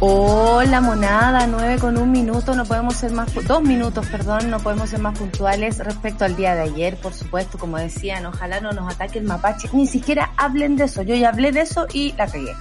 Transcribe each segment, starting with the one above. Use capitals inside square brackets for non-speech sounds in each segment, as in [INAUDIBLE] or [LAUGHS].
Hola monada, nueve con un minuto, no podemos ser más, dos minutos, perdón, no podemos ser más puntuales respecto al día de ayer, por supuesto, como decían, ojalá no nos ataque el mapache, ni siquiera hablen de eso, yo ya hablé de eso y la cagué.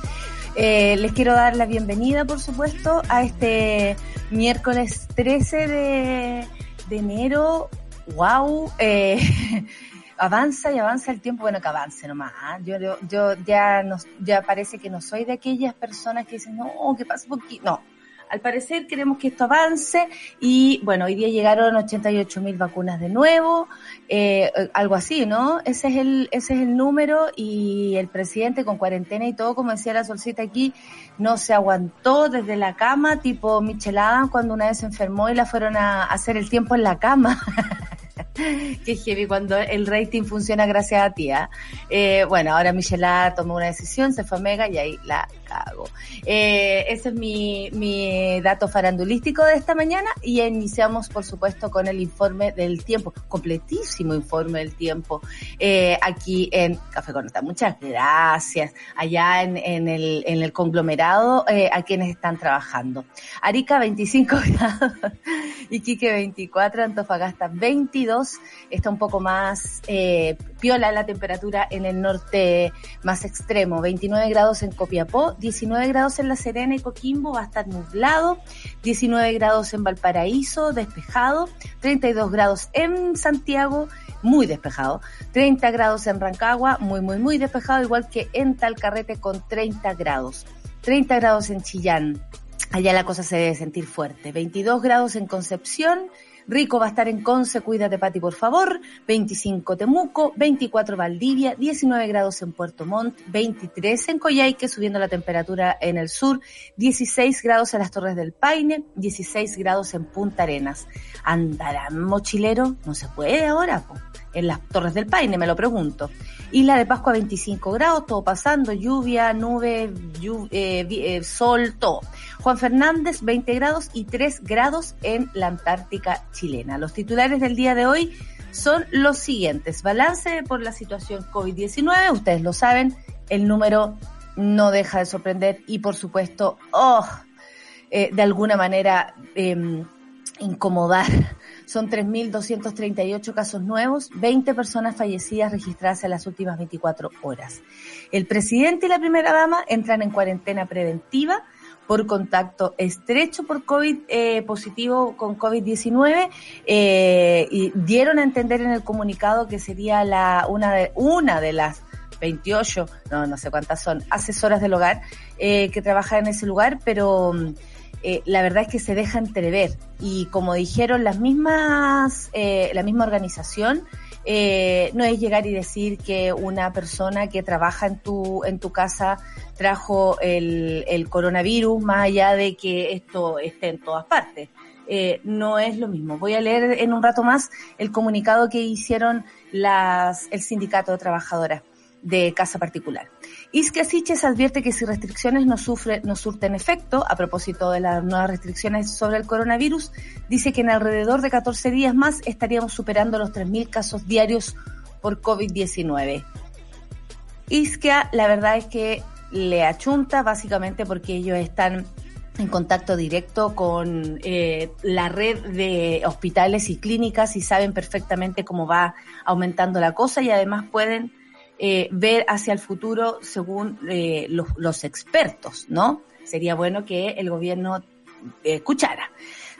Eh, les quiero dar la bienvenida, por supuesto, a este miércoles 13 de, de enero, wow, eh, [LAUGHS] avanza y avanza el tiempo, bueno, que avance nomás. ¿ah? Yo, yo, yo ya, no, ya parece que no soy de aquellas personas que dicen, no, que pasa poquito. No, al parecer queremos que esto avance y bueno, hoy día llegaron 88 mil vacunas de nuevo, eh, algo así, ¿no? Ese es el ese es el número y el presidente con cuarentena y todo, como decía la solcita aquí, no se aguantó desde la cama, tipo Michelada cuando una vez se enfermó y la fueron a hacer el tiempo en la cama. [LAUGHS] [LAUGHS] Qué heavy cuando el rating funciona gracias a ti. ¿ah? Eh, bueno, ahora Michela tomó una decisión, se fue a Mega y ahí la Eh, ese es mi, mi dato farandulístico de esta mañana y iniciamos, por supuesto, con el informe del tiempo, completísimo informe del tiempo, eh, aquí en Café con Nota. Muchas gracias. Allá en, en, el, en el conglomerado, eh, a quienes están trabajando. Arica 25 [LAUGHS] grados, Iquique 24, Antofagasta 22, está un poco más eh, piola la temperatura en el norte más extremo, 29 grados en Copiapó, 19 grados en La Serena y Coquimbo, va a estar nublado, 19 grados en Valparaíso, despejado, 32 grados en Santiago, muy despejado, 30 grados en Rancagua, muy, muy, muy despejado, igual que en Talcarrete con 30 grados, 30 grados en Chillán, allá la cosa se debe sentir fuerte, 22 grados en Concepción, Rico va a estar en Conce, cuídate Pati por favor, 25 Temuco, 24 Valdivia, 19 grados en Puerto Montt, 23 en Coyhaique, subiendo la temperatura en el sur, 16 grados en las Torres del Paine, 16 grados en Punta Arenas. ¿Andarán mochilero? No se puede ahora, po. en las Torres del Paine, me lo pregunto. Isla de Pascua 25 grados, todo pasando, lluvia, nube, eh, eh, sol, todo. Juan Fernández 20 grados y 3 grados en la Antártica chilena. Los titulares del día de hoy son los siguientes. Balance por la situación COVID-19, ustedes lo saben, el número no deja de sorprender y por supuesto, oh, eh, de alguna manera eh, incomodar. [LAUGHS] Son 3.238 casos nuevos, 20 personas fallecidas registradas en las últimas 24 horas. El presidente y la primera dama entran en cuarentena preventiva por contacto estrecho por COVID eh, positivo con COVID-19 eh, y dieron a entender en el comunicado que sería la una de una de las 28, no no sé cuántas son, asesoras del hogar eh, que trabajan en ese lugar, pero eh, la verdad es que se deja entrever. Y como dijeron las mismas eh, la misma organización eh, no es llegar y decir que una persona que trabaja en tu, en tu casa trajo el, el coronavirus, más allá de que esto esté en todas partes. Eh, no es lo mismo. Voy a leer en un rato más el comunicado que hicieron las, el sindicato de trabajadoras de casa particular. Isque Siches advierte que si restricciones no, sufre, no surten efecto, a propósito de las nuevas restricciones sobre el coronavirus, dice que en alrededor de 14 días más estaríamos superando los 3.000 casos diarios por COVID-19. Isquia, la verdad es que le achunta básicamente porque ellos están en contacto directo con eh, la red de hospitales y clínicas y saben perfectamente cómo va aumentando la cosa y además pueden eh, ver hacia el futuro según eh, los, los, expertos, ¿no? Sería bueno que el gobierno eh, escuchara.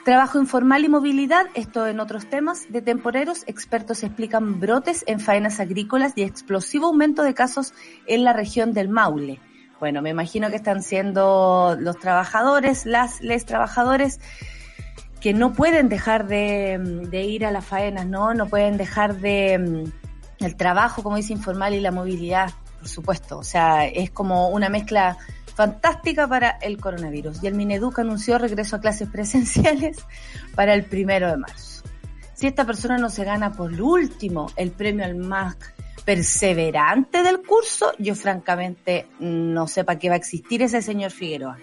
Trabajo informal y movilidad, esto en otros temas. De temporeros, expertos explican brotes en faenas agrícolas y explosivo aumento de casos en la región del Maule. Bueno, me imagino que están siendo los trabajadores, las, les trabajadores que no pueden dejar de, ir a las faenas, ¿no? No pueden dejar de el trabajo, como dice informal, y la movilidad, por supuesto. O sea, es como una mezcla fantástica para el coronavirus. Y el Mineduc anunció regreso a clases [LAUGHS] presenciales para el primero de marzo. Si esta persona no se gana por último el premio al más perseverante del curso, yo francamente no sé para qué va a existir ese señor Figueroa.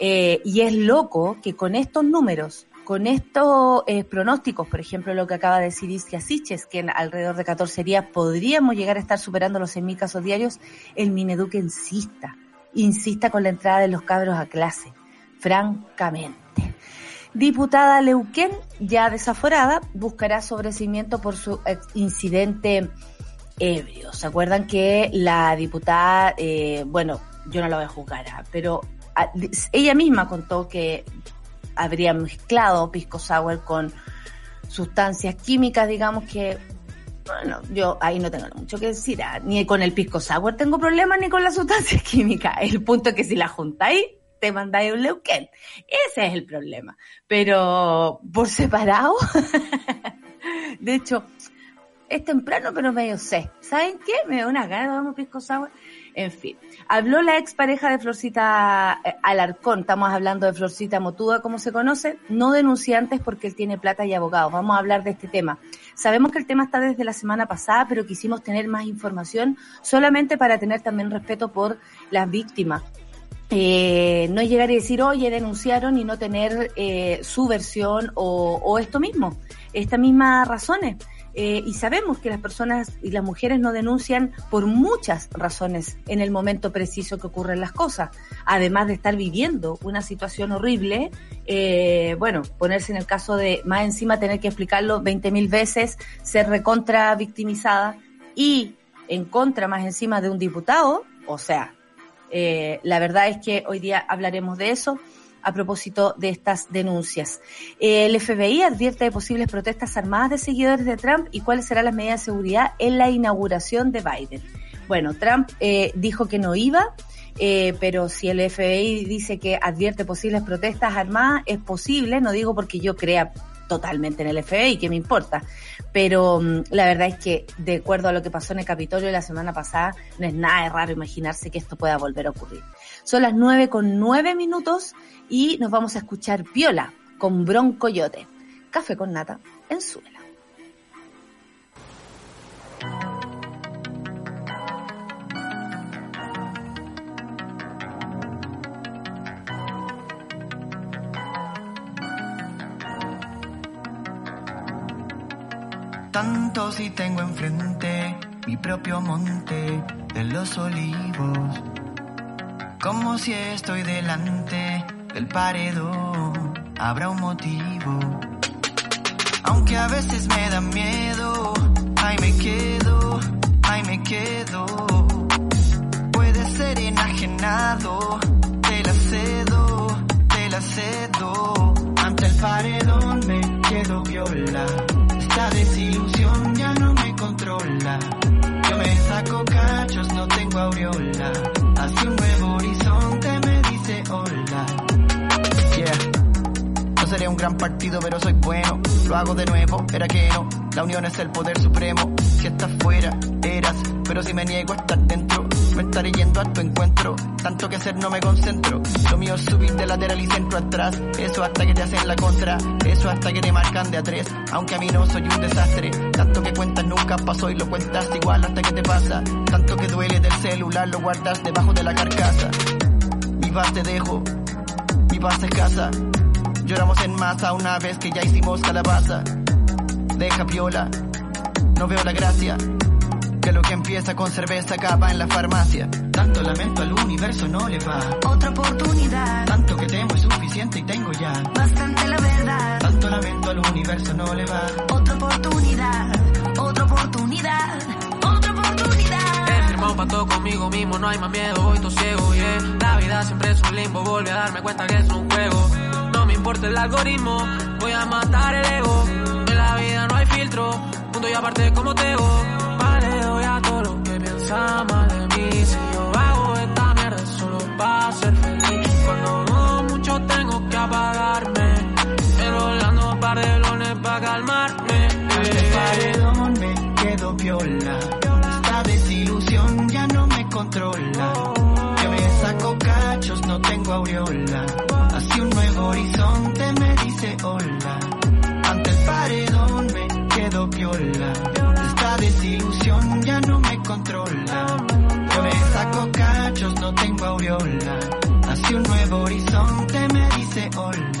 Eh, y es loco que con estos números, con estos eh, pronósticos, por ejemplo, lo que acaba de decir Iskia Siches, que en alrededor de 14 días podríamos llegar a estar superando los 100.000 casos diarios, el Mineduc insista insista con la entrada de los cabros a clase, francamente. Diputada Leuquén, ya desaforada, buscará sobrecimiento por su incidente ebrio. ¿Se acuerdan que la diputada, eh, bueno, yo no la voy a juzgar, ¿ah? pero ah, ella misma contó que habría mezclado pisco sour con sustancias químicas, digamos que bueno, yo ahí no tengo mucho que decir. Ah, ni con el pisco sour tengo problemas, ni con la sustancia [LAUGHS] química. El punto es que si la juntáis, te mandáis un leuquén. Ese es el problema. Pero por separado, [LAUGHS] de hecho, es temprano, pero medio sé. ¿Saben qué? Me da una gana de pisco sour. En fin, habló la expareja de Florcita eh, Alarcón, estamos hablando de Florcita Motuda, como se conoce, no denunciantes porque él tiene plata y abogados. Vamos a hablar de este tema. Sabemos que el tema está desde la semana pasada, pero quisimos tener más información solamente para tener también respeto por las víctimas. Eh, no llegar y decir, oye, denunciaron y no tener eh, su versión o, o esto mismo, estas mismas razones. Eh, y sabemos que las personas y las mujeres no denuncian por muchas razones en el momento preciso que ocurren las cosas. Además de estar viviendo una situación horrible, eh, bueno, ponerse en el caso de más encima tener que explicarlo 20 mil veces, ser recontra victimizada y en contra más encima de un diputado, o sea, eh, la verdad es que hoy día hablaremos de eso a propósito de estas denuncias. El FBI advierte de posibles protestas armadas de seguidores de Trump y cuáles serán las medidas de seguridad en la inauguración de Biden. Bueno, Trump eh, dijo que no iba, eh, pero si el FBI dice que advierte posibles protestas armadas, es posible, no digo porque yo crea totalmente en el FBI, que me importa. Pero mm, la verdad es que, de acuerdo a lo que pasó en el Capitolio la semana pasada, no es nada de raro imaginarse que esto pueda volver a ocurrir. Son las nueve con nueve minutos y nos vamos a escuchar Viola con Bronco Yote. Café con nata en suela. Tanto si tengo enfrente mi propio monte de los olivos, como si estoy delante del paredón habrá un motivo. Aunque a veces me da miedo, ahí me quedo, ahí me quedo. Puede ser enajenado, te la cedo, te la cedo. Ante el paredón me quedo viola. Esta desilusión gran partido, pero soy bueno. Lo hago de nuevo, era que no. La unión es el poder supremo. Si estás fuera, eras. Pero si me niego a estar dentro, me estaré yendo a tu encuentro. Tanto que ser no me concentro. Lo mío es subir de lateral y centro atrás. Eso hasta que te hacen la contra. Eso hasta que te marcan de a. Aunque a mí no soy un desastre. Tanto que cuentas nunca pasó y lo cuentas igual hasta que te pasa. Tanto que duele del celular lo guardas debajo de la carcasa. Mi paz te dejo. Mi paz es casa. Lloramos en masa una vez que ya hicimos calabaza. Deja viola, no veo la gracia. Que lo que empieza con cerveza acaba en la farmacia. Tanto lamento al universo no le va. Otra oportunidad. Tanto que temo es suficiente y tengo ya. Bastante la verdad. Tanto lamento al universo no le va. Otra oportunidad. Otra oportunidad. Otra oportunidad. He firmado un pacto conmigo mismo, no hay más miedo, voy todo ciego, yeah. La vida siempre es un limbo, volví a darme cuenta que es un juego importa el algoritmo. Voy a matar el ego. En la vida no hay filtro. Punto y aparte como te Vale, doy a todo lo que piensa mal de mí. Si yo hago esta mierda solo para ser feliz. Cuando no mucho tengo que apagarme. Pero hablando un par de lones para calmarme. El paredón me quedo piola. Esta desilusión ya no me controla. Yo me saco cachos, no tengo aureola. Horizonte me dice hola. Ante el paredón me quedo piola. Esta desilusión ya no me controla. Yo me saco cachos, no tengo aureola. Hacia un nuevo horizonte me dice hola.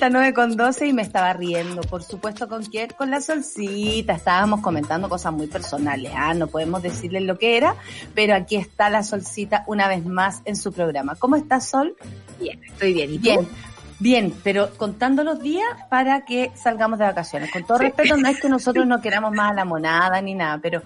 Estamos de vuelta 9 con 12 y me estaba riendo. Por supuesto, ¿con quién? Con la solcita. Estábamos comentando cosas muy personales. Ah, no podemos decirles lo que era, pero aquí está la solcita una vez más en su programa. ¿Cómo estás, Sol? Bien, estoy bien. ¿Y tú? Bien. Bien, pero contando los días para que salgamos de vacaciones. Con todo respeto, no es que nosotros no [LAUGHS] queramos más a la monada ni nada, pero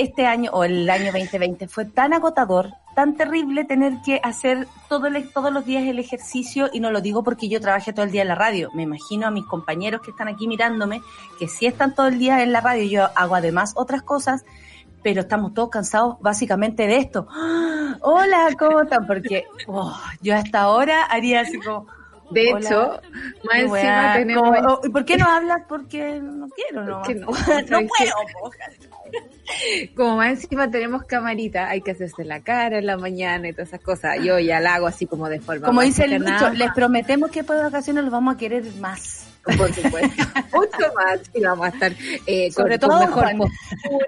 este año o el año 2020 fue tan agotador, tan terrible tener que hacer todos los días el ejercicio y no lo digo porque yo trabajé todo el día en la radio. Me imagino a mis compañeros que están aquí mirándome que sí están todo el día en la radio. Yo hago además otras cosas pero estamos todos cansados básicamente de esto. ¡Ah! Hola, ¿cómo están? Porque oh, yo hasta ahora haría así como... De Hola. hecho, más qué encima tenemos... oh, ¿y ¿Por qué no hablas? Porque no quiero, no. no. [LAUGHS] [LAUGHS] no ¿Sabes puedo. Como más encima tenemos camarita, hay que hacerse la cara en la mañana y todas esas cosas. Yo ya la hago así como de forma Como dice el. Lucho, les prometemos que de vacaciones los vamos a querer más. Por supuesto. [LAUGHS] Mucho más. Y vamos a estar eh, Sobre con, todo, con mejor postura.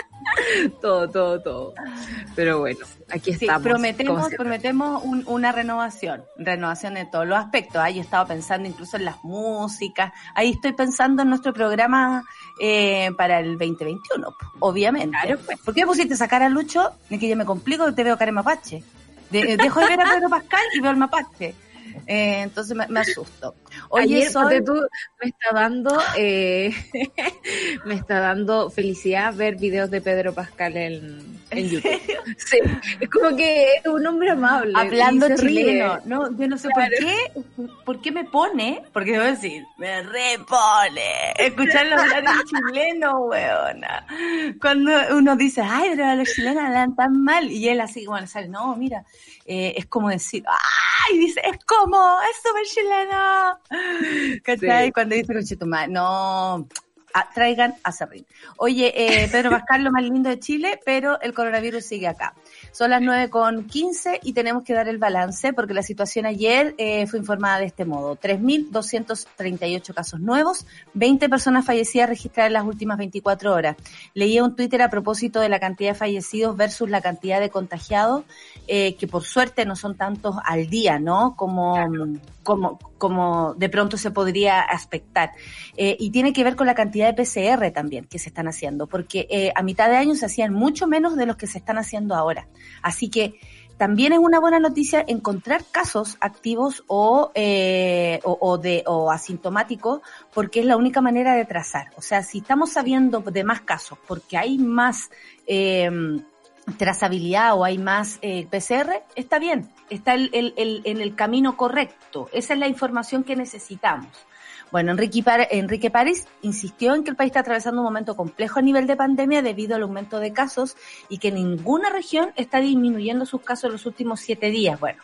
[LAUGHS] todo, todo, todo. Pero bueno, aquí Sí, estamos. prometemos, prometemos un- una renovación, renovación de todos los aspectos. Ahí he estado pensando incluso en las músicas. Ahí estoy pensando en nuestro programa eh, para el 2021, po, obviamente. Claro, pues. ¿Por qué pusiste sacar a Lucho? Ni que yo me complico, te veo cara de mapache. De- eh, dejo de ver a Pedro Pascal y veo al mapache. Eh, entonces me, me asusto. Oye, Ayer, Sol, ponte tú, me está dando, eh, [LAUGHS] me está dando felicidad ver videos de Pedro Pascal en, en YouTube. [LAUGHS] Sí, es como que es un hombre amable. hablando chileno, no, yo no sé Claro. por qué, por qué me pone, porque debo decir, me repone escucharlo hablar [LAUGHS] en chileno, weona. Cuando uno dice, ay, pero los chilenos hablan tan mal, y él así, bueno, sale, no, mira, eh, es como decir, ay, dice, es como, es súper chileno. ¿Cachai? Sí. Cuando dice, conchetumare, no, a- traigan a Serrín. Oye, eh, Pedro Pascal, lo más lindo de Chile, pero el coronavirus sigue acá. Son las 9 con 15 y tenemos que dar el balance porque la situación ayer eh, fue informada de este modo. 3.238 casos nuevos, 20 personas fallecidas registradas en las últimas 24 horas. Leía un Twitter a propósito de la cantidad de fallecidos versus la cantidad de contagiados, eh, que por suerte no son tantos al día, ¿no? Como, como, como de pronto se podría aspectar. Eh, y tiene que ver con la cantidad de PCR también que se están haciendo, porque eh, a mitad de año se hacían mucho menos de los que se están haciendo ahora. Así que también es una buena noticia encontrar casos activos o, eh, o, de, o asintomáticos, porque es la única manera de trazar. O sea, si estamos sabiendo de más casos, porque hay más eh, trazabilidad o hay más eh, PCR, está bien, está el, en el camino correcto. Esa es la información que necesitamos. Bueno, Enrique, Enrique París insistió en que el país está atravesando un momento complejo a nivel de pandemia debido al aumento de casos y que ninguna región está disminuyendo sus casos en los últimos siete días. Bueno,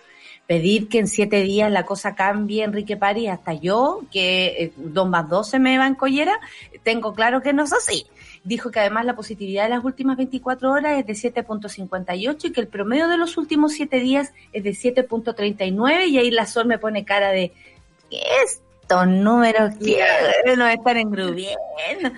pedir que en siete días la cosa cambie, Enrique París, hasta yo, que eh, dos más dos se me va en collera, tengo claro que no es así. Dijo que además la positividad de las últimas 24 horas es de 7.58 y que el promedio de los últimos siete días es de 7.39 y ahí la Sol me pone cara de, ¿qué es? Estos números [LAUGHS] que nos están engrubiendo.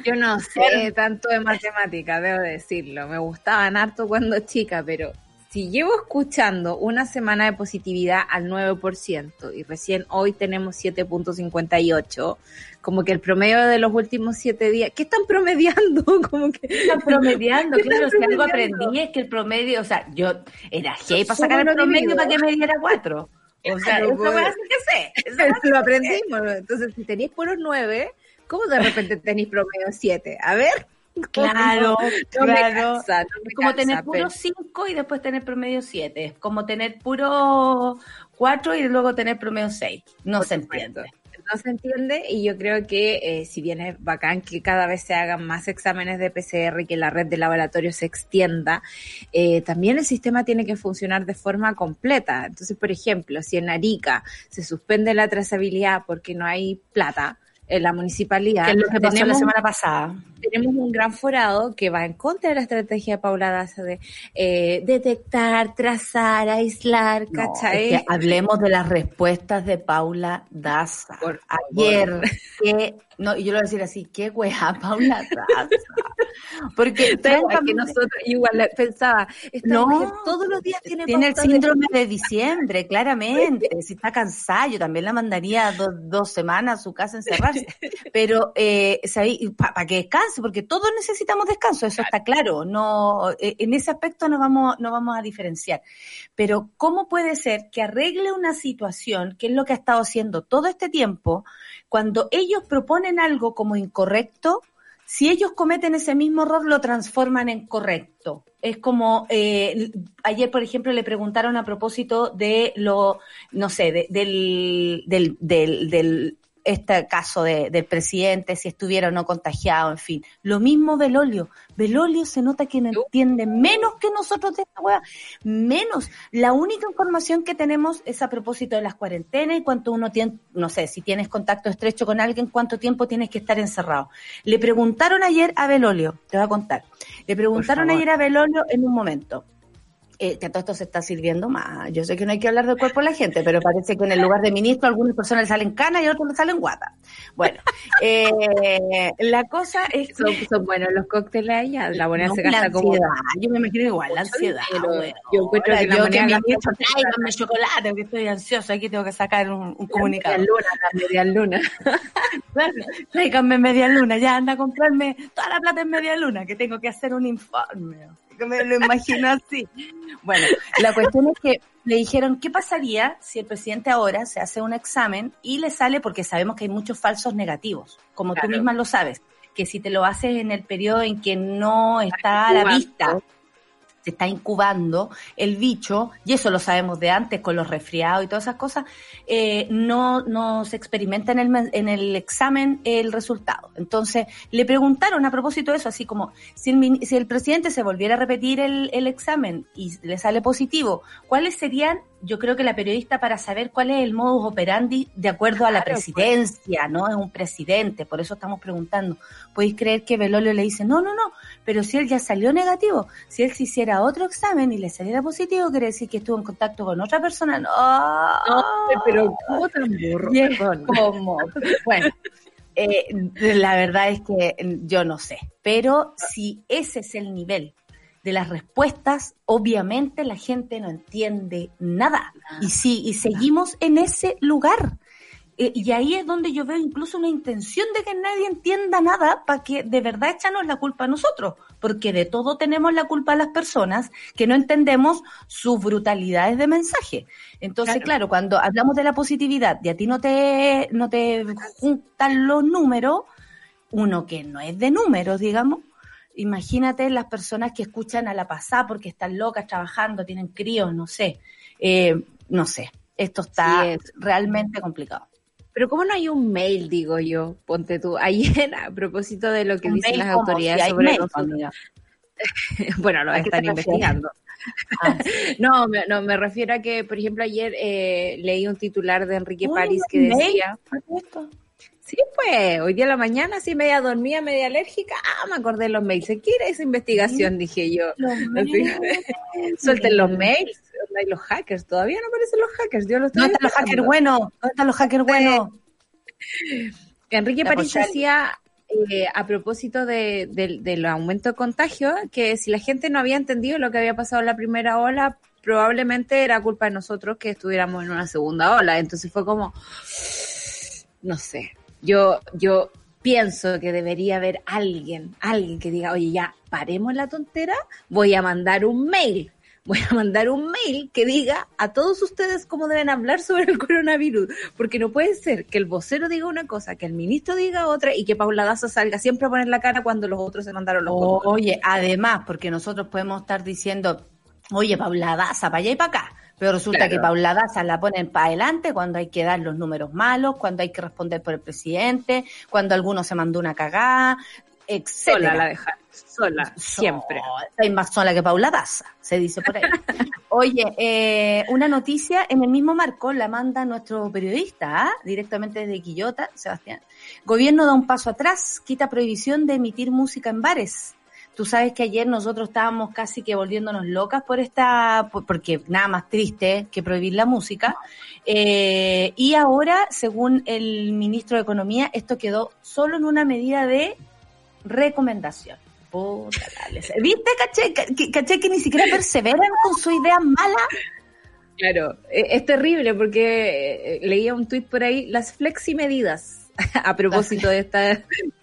Yo no sé tanto de matemática, debo decirlo. Me gustaban harto cuando chica, pero si llevo escuchando una semana de positividad al 9% y recién hoy tenemos 7.58, como que el promedio de los últimos siete días, ¿qué están promediando? [LAUGHS] Como que Están promediando, ¿Qué claro, están si algo aprendí es que el promedio, o sea, yo era gay para sacar el promedio para que me diera cuatro. O sea, weá sí que sé. [LAUGHS] sí lo aprendimos. Entonces, si tenéis puros 9, ¿cómo de repente tenéis promedio 7? A ver. Claro, No me claro. cansa, no me Es como cansa, tener puro 5 y después tener promedio 7. Es como tener puro 4 y luego tener promedio 6. No Por se entiende. No se entiende y yo creo que eh, si bien es bacán que cada vez se hagan más exámenes de PCR y que la red de laboratorios se extienda, eh, también el sistema tiene que funcionar de forma completa. Entonces, por ejemplo, si en Arica se suspende la trazabilidad porque no hay plata en la municipalidad, Que es lo que pasó la semana pasada. Tenemos un gran forado que va en contra de la estrategia de Paula Daza de eh, detectar, trazar, aislar, No, ¿cachai? es que hablemos de las respuestas de Paula Daza. Por. Ayer, que, no, y yo lo voy a decir así, qué weá, Paula Daza. Porque [LAUGHS] que nosotros igual pensaba, esta No, mujer todos los días tiene, tiene el de- síndrome de [LAUGHS] diciembre, claramente. Si está cansada, yo también la mandaría dos, dos semanas a su casa a encerrarse. [LAUGHS] Pero eh, para que descanse, porque todos necesitamos descanso, eso está claro. No, eh, en ese aspecto no vamos, no vamos a diferenciar. Pero ¿cómo puede ser que arregle una situación, que es lo que ha estado haciendo todo este tiempo, cuando ellos proponen algo como incorrecto? Si ellos cometen ese mismo error, lo transforman en correcto. Es como, eh, ayer, por ejemplo, le preguntaron a propósito de lo, no sé, de- del, del, del, del- este caso de- del presidente, si estuviera o no contagiado, en fin. Lo mismo Belolio. Belolio se nota que entiende menos que nosotros de esta weá. Menos. La única información que tenemos es a propósito de las cuarentenas y cuánto uno tiene, no sé, si tienes contacto estrecho con alguien, cuánto tiempo tienes que estar encerrado. Le preguntaron ayer a Belolio, te voy a contar. Le preguntaron ayer a Belolio en un momento. Eh, que todo esto se está sirviendo más. Yo sé que no hay que hablar del cuerpo de la gente, pero parece que en el lugar de ministro algunas personas le salen canas y a otros le salen guatas. Bueno, eh, la cosa es que... Son, son buenos los cócteles allá, la moneda No, se gasta como... ansiedad, yo me imagino igual, la ansiedad. yo encuentro que la yo moneda ministro, chocolate, que estoy ansiosa, aquí tengo que sacar un, un comunicado. Media luna, la media luna. [LAUGHS] Claro, Tráiganme media luna, ya anda a comprarme toda la plata en media luna, que tengo que hacer un informe. [LAUGHS] Me lo imagino así. Bueno, la cuestión es que le dijeron, ¿qué pasaría si el presidente ahora se hace un examen y le sale, porque sabemos que hay muchos falsos negativos, como tú misma lo sabes, que si te lo haces en el periodo en que no está a la vista, se está incubando el bicho, y eso lo sabemos de antes con los resfriados y todas esas cosas, eh, no, no se experimenta en el, en el examen el resultado. Entonces, le preguntaron a propósito de eso, así como, si el, si el presidente se volviera a repetir el, el examen y le sale positivo, ¿cuáles serían, yo creo que la periodista para saber cuál es el modus operandi de acuerdo a la pues. presidencia, ¿no? Es un presidente, por eso estamos preguntando. ¿Podéis creer que Belolio le dice, no, no, no, pero si él ya salió negativo, si él se hiciera otro examen y le saliera positivo, quiere decir que estuvo en contacto con otra persona. No, No, pero ¿cómo tan burro? Como, bueno, eh, la verdad es que yo no sé, pero si ese es el nivel de las respuestas, obviamente la gente no entiende nada. Y sí, y seguimos en ese lugar. Eh, y ahí es donde yo veo incluso una intención de que nadie entienda nada para que de verdad echarnos la culpa a nosotros, porque de todo tenemos la culpa a las personas que no entendemos sus brutalidades de mensaje. Entonces, Claro. claro, cuando hablamos de la positividad y a ti no te, no te juntan los números, uno que no es de números, digamos, imagínate las personas que escuchan a la pasada porque están locas trabajando, tienen críos, no sé, eh, no sé, esto está Sí, es. realmente complicado. Pero ¿cómo no hay un mail, digo yo? Ponte tú. Ayer, [LAUGHS] a propósito de lo que dicen las autoridades si sobre mail, amiga. [LAUGHS] bueno, lo ¿A qué te están investigando. Ah, [LAUGHS] No, me, no, me refiero a que, por ejemplo, ayer eh, leí un titular de Enrique París que decía. Sí, pues, hoy día a la mañana, así media dormida, media alérgica, ah, me acordé de los mails, ¿se quiere esa investigación? Dije yo, Los Así, mails. [LAUGHS] suelten los mails, y los hackers, todavía no aparecen los hackers, yo los ¿Dónde están los hackers buenos? ¿Dónde están los hackers buenos? Que [LAUGHS] Enrique París decía eh, a propósito de- del- del aumento de contagio que si la gente no había entendido lo que había pasado en la primera ola, probablemente era culpa de nosotros que estuviéramos en una segunda ola. Entonces fue como, no sé, yo, yo pienso que debería haber alguien, alguien que diga, oye, ya paremos la tontera, voy a mandar un mail. Voy a mandar un mail que diga a todos ustedes cómo deben hablar sobre el coronavirus, porque no puede ser que el vocero diga una cosa, que el ministro diga otra y que Paula Daza salga siempre a poner la cara cuando los otros se mandaron los. Oye, además, porque nosotros podemos estar diciendo, oye, Paula Daza, para allá y para acá. Pero resulta Claro. que Paula Daza la ponen para adelante cuando hay que dar los números malos, cuando hay que responder por el presidente, cuando alguno se mandó una cagada, etcétera. Sola la dejan, sola, siempre. Sola, Hay más sola que Paula Daza, se dice por ahí. [LAUGHS] Oye, eh, una noticia en el mismo marco la manda nuestro periodista, ¿ah? directamente desde Quillota, Sebastián. Gobierno da un paso atrás, quita prohibición de emitir música en bares. Tú sabes que ayer nosotros estábamos casi que volviéndonos locas por esta, por- porque nada más triste que prohibir la música. Eh, y ahora, según el ministro de Economía, esto quedó solo en una medida de recomendación. ¿Viste, caché, caché que ni siquiera perseveran con su idea mala? Claro, eh, es terrible porque eh, leía un tuit por ahí, las fleximedidas, [LAUGHS] a propósito de esta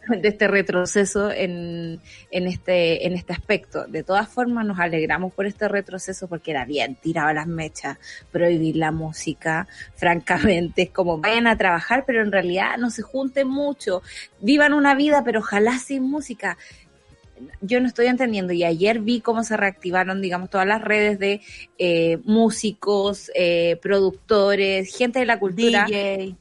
de este retroceso en, en este en este aspecto. De todas formas nos alegramos por este retroceso porque era bien tirado las mechas, prohibir la música, francamente, es como vayan a trabajar, pero en realidad no se junten mucho, vivan una vida, pero ojalá sin música yo no estoy entendiendo y ayer vi cómo se reactivaron, digamos, todas las redes de eh, músicos, eh, productores, gente de la cultura. DJ.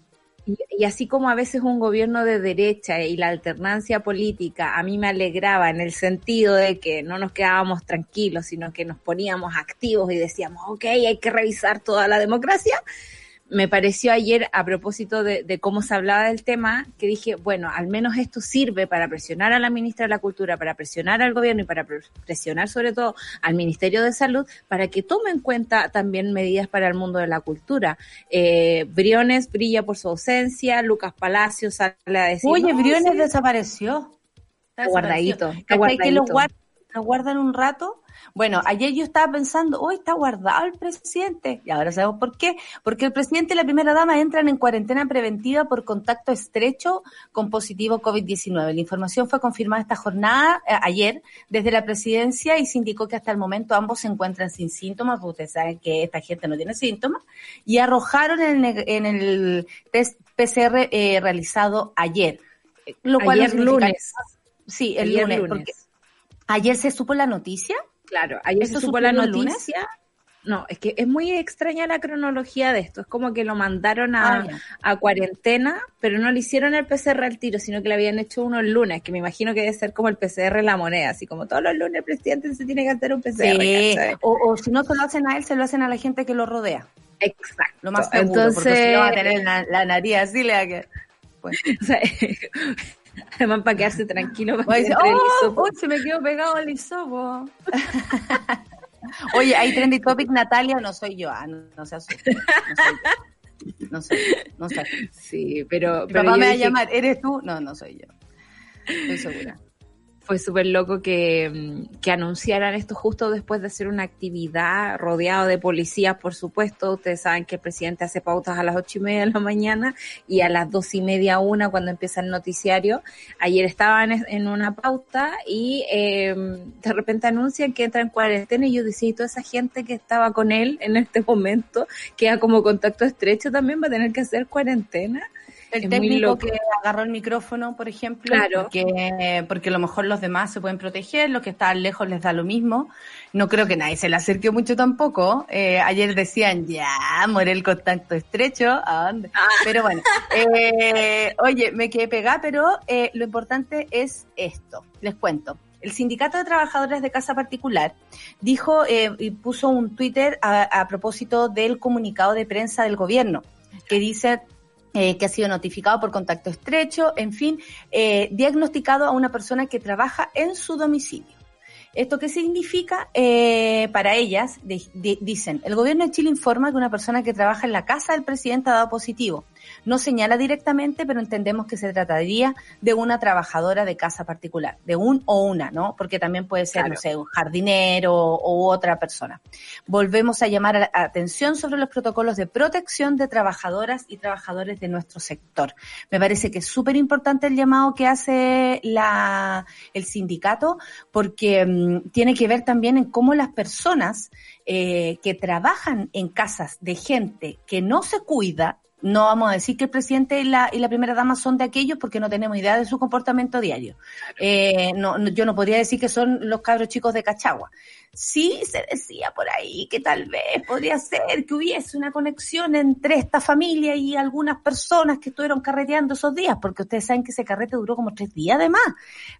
Y, y así como a veces un gobierno de derecha y la alternancia política a mí me alegraba en el sentido de que no nos quedábamos tranquilos, sino que nos poníamos activos y decíamos, ok, hay que revisar toda la democracia. Me pareció ayer, a propósito de, de cómo se hablaba del tema, que dije, bueno, al menos esto sirve para presionar a la ministra de la Cultura, para presionar al gobierno y para pre- presionar sobre todo al Ministerio de Salud, para que tome en cuenta también medidas para el mundo de la cultura. Eh, Briones brilla por su ausencia, Lucas Palacios sale a decir, Oye, "No, Briones sí, desapareció. Está guardadito, desaparecido. está ¿Cachai que lo, lo guardan un rato? Bueno, ayer yo estaba pensando, hoy está guardado el presidente. Y ahora sabemos por qué. Porque el presidente y la primera dama entran en cuarentena preventiva por contacto estrecho con positivo COVID-19. La información fue confirmada esta jornada, eh, ayer, desde la presidencia y se indicó que hasta el momento ambos se encuentran sin síntomas, porque ustedes saben que esta gente no tiene síntomas, y arrojaron en el, en el test PCR eh, realizado ayer. Lo cual ayer lunes. Sí, el Ayer lunes, lunes. porque ayer se supo la noticia. Claro, ayer ¿Esto se supo la noticia. No, es que es muy extraña la cronología de esto. Es como que lo mandaron a, Ah, a cuarentena, pero no le hicieron el PCR al tiro, sino que le habían hecho uno el lunes, que me imagino que debe ser como el PCR en la moneda, así como todos los lunes el presidente se tiene que hacer un PCR. Sí, o, o si no se lo hacen a él, se lo hacen a la gente que lo rodea. Exacto. Lo más seguro, Entonces, porque si no va a tener la, la nariz así, le va a Pues, [LAUGHS] o sea, [LAUGHS] además para quedarse tranquilo, para que "Oh, uy, se me quedó pegado el hisopo. [LAUGHS] Oye, hay trendy topic, Natalia, no soy yo, ah, no, no se asuste, no soy yo. No sé, no sé. Sí, pero, Mi pero papá me va a llamar, ¿eres tú? No, no soy yo. Estoy segura. Fue súper loco que, mm, que anunciaran esto justo después de hacer una actividad rodeado de policías, por supuesto. Ustedes saben que el presidente hace pautas a las ocho y media de la mañana y a las dos y media, una, cuando empieza el noticiario. Ayer estaban en, una pauta y eh, de repente anuncian que entra en cuarentena y yo decía, y toda esa gente que estaba con él en este momento, queda como contacto estrecho, también va a tener que hacer cuarentena. El Es técnico que agarró el micrófono, por ejemplo, Claro. porque, porque a lo mejor los demás se pueden proteger, los que estaban lejos les da lo mismo. No creo que nadie se le acerque mucho tampoco. Eh, ayer decían, ya, Morel contacto estrecho, ¿a dónde? Pero bueno, eh, oye, me quedé pegada, pero eh, lo importante es esto. Les cuento. el Sindicato de Trabajadores de Casa Particular dijo eh, y puso un Twitter a, a propósito del comunicado de prensa del gobierno que dice eh, que ha sido notificado por contacto estrecho, en fin, eh, diagnosticado a una persona que trabaja en su domicilio. ¿Esto qué significa? Eh, para ellas, de- dicen, el gobierno de Chile informa que una persona que trabaja en la casa del presidente ha dado positivo. No señala directamente, pero entendemos que se trataría de una trabajadora de casa particular, de un o una, ¿no? Porque también puede ser, Claro. no sé, un jardinero u otra persona. Volvemos a llamar a la atención sobre los protocolos de protección de trabajadoras y trabajadores de nuestro sector. Me parece que es súper importante el llamado que hace la, el sindicato porque mm, tiene que ver también en cómo las personas eh, que trabajan en casas de gente que no se cuida, no vamos a decir que el presidente y la, y la primera dama son de aquellos porque no tenemos idea de su comportamiento diario. Eh, no, no- yo no podría decir que son los cabros chicos de Cachagua. Sí se decía por ahí que tal vez podría ser que hubiese una conexión entre esta familia y algunas personas que estuvieron carreteando esos días, porque ustedes saben que ese carrete duró como tres días además.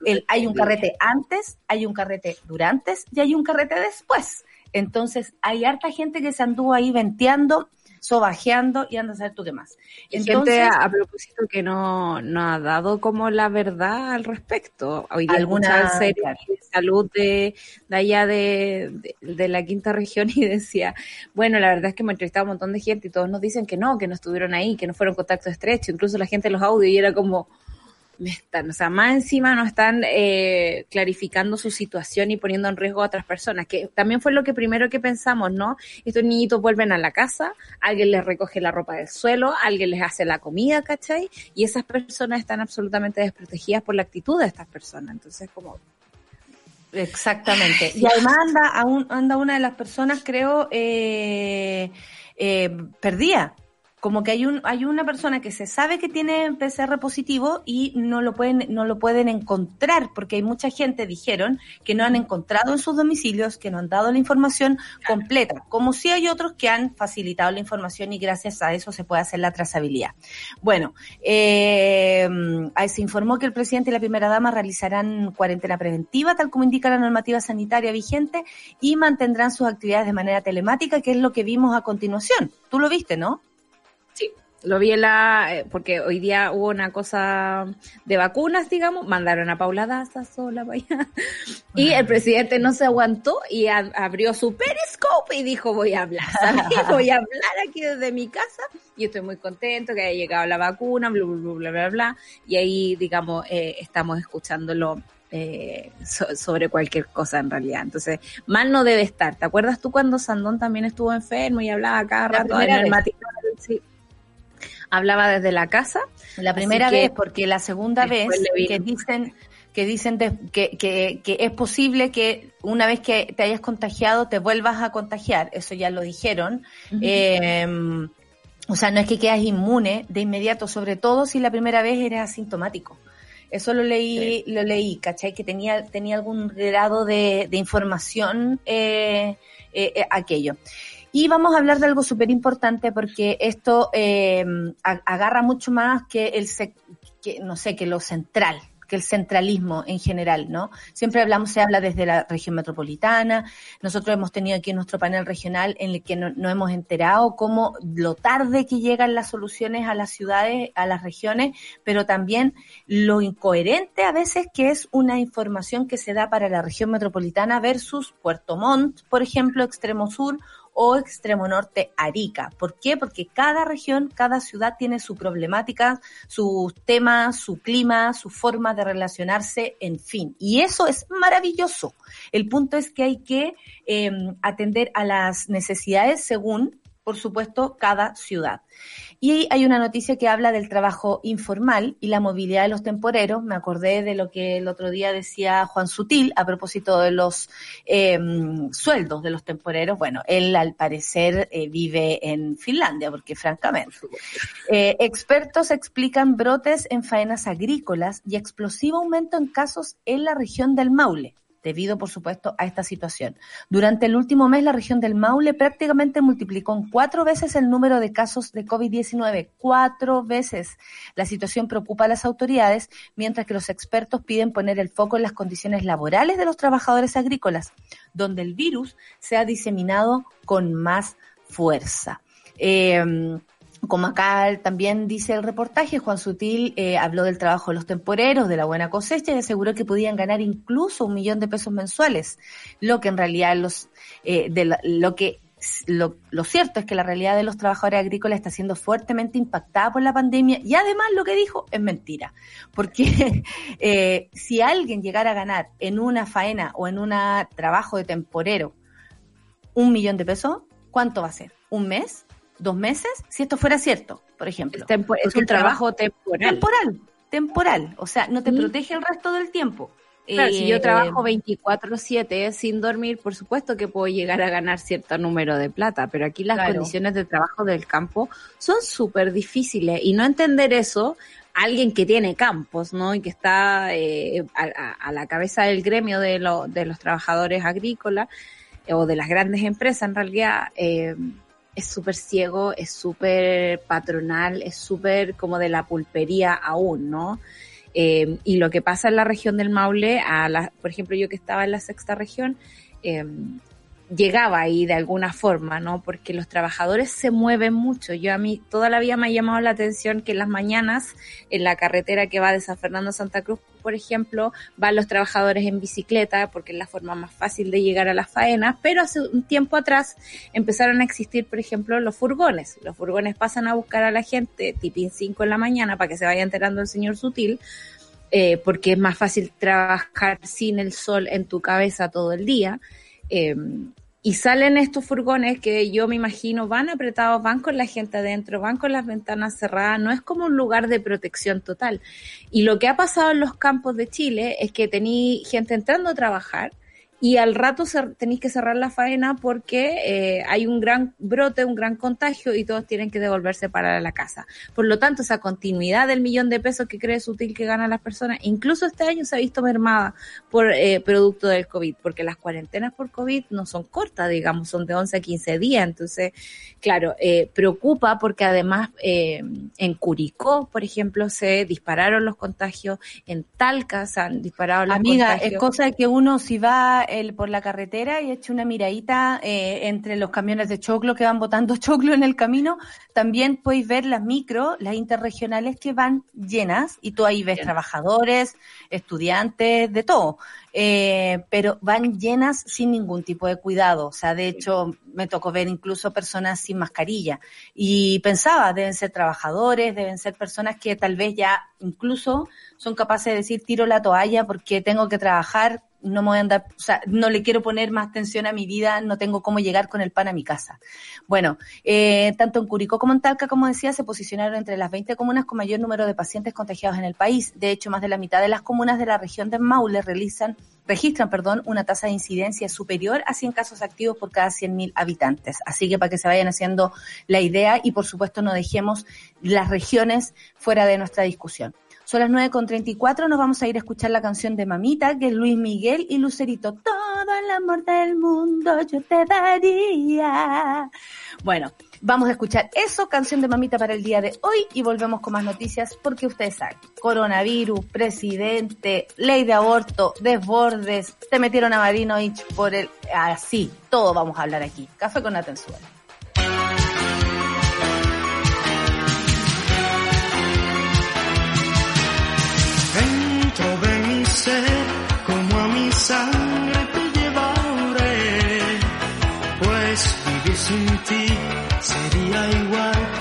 El- hay un carrete antes, hay un carrete durante y hay un carrete después. Entonces hay harta gente que se anduvo ahí venteando, sobajeando y anda a saber tú qué más. Entonces, gente a, a propósito que no, no ha dado como la verdad al respecto. Hoy día Alguna- serie de salud de, de allá de, de, de la quinta región [LAUGHS] y decía, bueno, la verdad es que hemos entrevistado a un montón de gente y todos nos dicen que no, que no estuvieron ahí, que no fueron contacto estrecho, incluso la gente de los audios y era como, me están, o sea, más encima no están eh, clarificando su situación y poniendo en riesgo a otras personas, que también fue lo que primero que pensamos, ¿no? Estos niñitos vuelven a la casa, alguien les recoge la ropa del suelo, alguien les hace la comida, ¿cachai? Y esas personas están absolutamente desprotegidas por la actitud de estas personas. Entonces, como, Exactamente. Y además anda, anda una de las personas, creo, eh, eh, perdida. Como que hay un, hay una persona que se sabe que tiene PCR positivo y no lo pueden, no lo pueden encontrar, porque hay mucha gente, dijeron, que no han encontrado en sus domicilios, que no han dado la información completa. Como si hay otros que han facilitado la información y gracias a eso se puede hacer la trazabilidad. Bueno, eh, ahí se informó que el presidente y la primera dama realizarán cuarentena preventiva, tal como indica la normativa sanitaria vigente, y mantendrán sus actividades de manera telemática, que es lo que vimos a continuación. Tú lo viste, ¿no? Lo vi en la, eh, porque hoy día hubo una cosa de vacunas, digamos, mandaron a Paula Daza sola [LAUGHS] para allá. Y el presidente no se aguantó y a- abrió su periscope y dijo, voy a hablar, ¿sabes? [LAUGHS] Voy a hablar aquí desde mi casa y estoy muy contento que haya llegado la vacuna, bla, bla, bla, bla, bla. Y ahí, digamos, eh, estamos escuchándolo eh, so- sobre cualquier cosa en realidad. Entonces, mal no debe estar. ¿Te acuerdas tú cuando Sandón también estuvo enfermo y hablaba cada La rato en el matinal? Sí. Hablaba desde la casa. La primera vez, porque la segunda vez que dicen que dicen de- que, que, que es posible que una vez que te hayas contagiado te vuelvas a contagiar, eso ya lo dijeron. Eh, o sea, no es que quedas inmune de inmediato, sobre todo si la primera vez eres asintomático. Eso lo leí, lo leí, ¿cachai? Que tenía, tenía algún grado de, de información eh, eh, eh, aquello. Y vamos a hablar de algo súper importante porque esto eh, agarra mucho más que el, que, no sé, que lo central, que el centralismo en general, ¿no? Siempre hablamos, se habla desde la región metropolitana. Nosotros hemos tenido aquí nuestro panel regional en el que no hemos enterado cómo lo tarde que llegan las soluciones a las ciudades, a las regiones, pero también lo incoherente a veces que es una información que se da para la región metropolitana versus Puerto Montt, por ejemplo, extremo sur o extremo norte Arica. ¿Por qué? Porque cada región, cada ciudad tiene su problemática, sus temas, su clima, su forma de relacionarse, en fin. Y eso es maravilloso. El punto es que hay que eh, atender a las necesidades según, por supuesto, cada ciudad. Y hay una noticia que habla del trabajo informal y la movilidad de los temporeros. Me acordé de lo que el otro día decía Juan Sutil a propósito de los eh, sueldos de los temporeros. Bueno, él al parecer eh, vive en Finlandia, porque francamente. Eh, expertos explican brotes en faenas agrícolas y explosivo aumento en casos en la región del Maule. Debido, por supuesto, a esta situación. Durante el último mes, la región del Maule prácticamente multiplicó en cuatro veces el número de casos de COVID-19. Cuatro veces. La situación preocupa a las autoridades, mientras que los expertos piden poner el foco en las condiciones laborales de los trabajadores agrícolas, donde el virus se ha diseminado con más fuerza. Eh, como acá también dice el reportaje, Juan Sutil eh, habló del trabajo de los temporeros, de la buena cosecha y aseguró que podían ganar incluso un millón de pesos mensuales, lo que en realidad los, eh, de la- lo que lo, cierto es que la realidad de los trabajadores agrícolas está siendo fuertemente impactada por la pandemia y además lo que dijo es mentira, porque [LAUGHS] eh, si alguien llegara a ganar en una faena o en un trabajo de temporero un millón de pesos, ¿cuánto va a ser? ¿Un mes? ¿Dos meses? Si esto fuera cierto, por ejemplo. Es, tempo- es Porque un trabajo- trabajo temporal. Temporal, temporal. O sea, no te protege el resto del tiempo. Claro, si yo Eh, trabajo 24/7 sin dormir, por supuesto que puedo llegar a ganar cierto número de plata, pero aquí las Claro. condiciones de trabajo del campo son súper difíciles y no entender eso, alguien que tiene campos, ¿no? Y que está eh, a, a- a la cabeza del gremio de, lo- de los trabajadores agrícolas eh, o de las grandes empresas, en realidad, eh, es súper ciego, es súper patronal, es súper como de la pulpería aún, ¿no? Eh, y lo que pasa en la región del Maule, a la, por ejemplo, yo que estaba en la sexta región, eh, llegaba ahí de alguna forma, ¿no? Porque los trabajadores se mueven mucho. Yo a mí toda la vida me ha llamado la atención que en las mañanas, en la carretera que va de San Fernando a Santa Cruz, por ejemplo, van los trabajadores en bicicleta porque es la forma más fácil de llegar a las faenas, pero hace un tiempo atrás empezaron a existir, por ejemplo, los furgones. Los furgones pasan a buscar a la gente tipín 5 en la mañana para que se vaya enterando el señor Sutil, eh, porque es más fácil trabajar sin el sol en tu cabeza todo el día. Eh, y salen estos furgones que yo me imagino van apretados, van con la gente adentro, van con las ventanas cerradas, no es como un lugar de protección total. Y lo que ha pasado en los campos de Chile es que tení gente entrando a trabajar y al rato tenéis que cerrar la faena porque eh, hay un gran brote, un gran contagio y todos tienen que devolverse para la casa. Por lo tanto, esa continuidad del millón de pesos que crees útil que ganan las personas, incluso este año se ha visto mermada por eh, producto del COVID, porque las cuarentenas por COVID no son cortas, digamos, son de 11 a 15 días. Entonces, claro, eh, preocupa porque además eh, en Curicó, por ejemplo, se dispararon los contagios, en Talca se han disparado los Amiga, contagios. es cosa de que uno si va el, por la carretera y echa una miradita eh, entre los camiones de choclo que van botando [LAUGHS] choclo en el camino, también podéis ver las micro, las interregionales que van llenas y tú ahí ves trabajadores, estudiantes, de todo. Eh, pero van llenas sin ningún tipo de cuidado. O sea, de hecho, me tocó ver incluso personas sin mascarilla. Y pensaba, deben ser trabajadores, deben ser personas que tal vez ya incluso son capaces de decir tiro la toalla porque tengo que trabajar, no me voy a andar, o sea, no le quiero poner más tensión a mi vida, no tengo cómo llegar con el pan a mi casa. Bueno, eh, tanto en Curicó como en Talca, como decía, se posicionaron entre las 20 comunas con mayor número de pacientes contagiados en el país. De hecho, más de la mitad de las comunas de la región de Maule realizan registran, perdón, una tasa de incidencia superior a 100 casos activos por cada 100.000 habitantes. Así que para que se vayan haciendo la idea y por supuesto no dejemos las regiones fuera de nuestra discusión. Son las 9.34, nos vamos a ir a escuchar la canción de Mamita, que es Luis Miguel y Lucerito. Todo el amor del mundo yo te daría. Bueno, vamos a escuchar eso, canción de Mamita para el día de hoy y volvemos con más noticias porque ustedes saben, coronavirus, presidente, ley de aborto, desbordes, te metieron a Marinovich por el... Así, todo vamos a hablar aquí. Café con Atenzuela. Ser, como a mi sangre te llevaré, pues vivir sin ti sería igual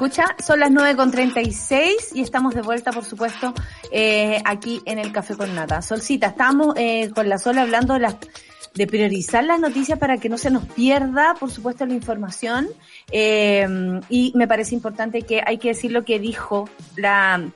escucha? Son las 9.36 y estamos de vuelta, por supuesto, eh, aquí en el Café con Nata. Solcita, estamos eh, con la Sol hablando de, las, de priorizar las noticias para que no se nos pierda, por supuesto, la información. Eh, y me parece importante que hay que decir lo que dijo la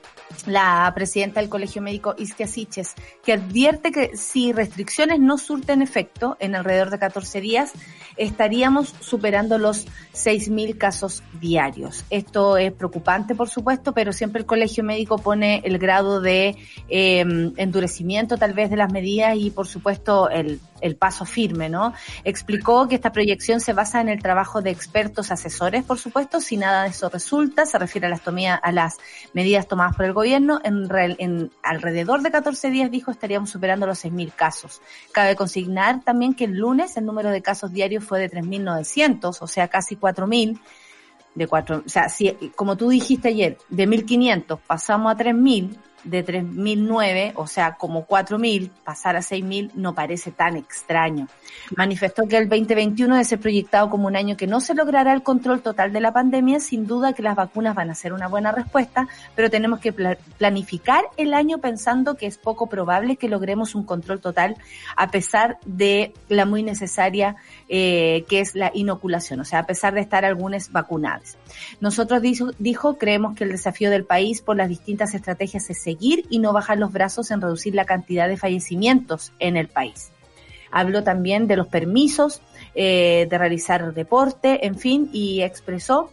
la presidenta del Colegio Médico Isquia Siches, que advierte que si restricciones no surten efecto en alrededor de 14 días, estaríamos superando los 6.000 casos diarios. Esto es preocupante, por supuesto, pero siempre el Colegio Médico pone el grado de eh, endurecimiento tal vez de las medidas y, por supuesto, el, el paso firme, ¿no? Explicó que esta proyección se basa en el trabajo de expertos asesores, por supuesto, si nada de eso resulta, se refiere a las, tomía- a las medidas tomadas por el gobierno, en, en alrededor de 14 días, dijo, estaríamos superando los 6.000 casos. Cabe consignar también que el lunes el número de casos diarios fue de 3.900, o sea, casi 4.000 de cuatro, o sea, si, como tú dijiste ayer, de 1500 pasamos a 3000, de 3009, o sea, como 4000, pasar a 6000 no parece tan extraño. Manifestó que el 2021 debe ser proyectado como un año que no se logrará el control total de la pandemia, sin duda que las vacunas van a ser una buena respuesta, pero tenemos que pla- planificar el año pensando que es poco probable que logremos un control total a pesar de la muy necesaria eh, que es la inoculación, o sea, a pesar de estar algunos vacunados. Nosotros, dijo, dijo, creemos que el desafío del país por las distintas estrategias es seguir y no bajar los brazos en reducir la cantidad de fallecimientos en el país. Habló también de los permisos eh, de realizar deporte, en fin, y expresó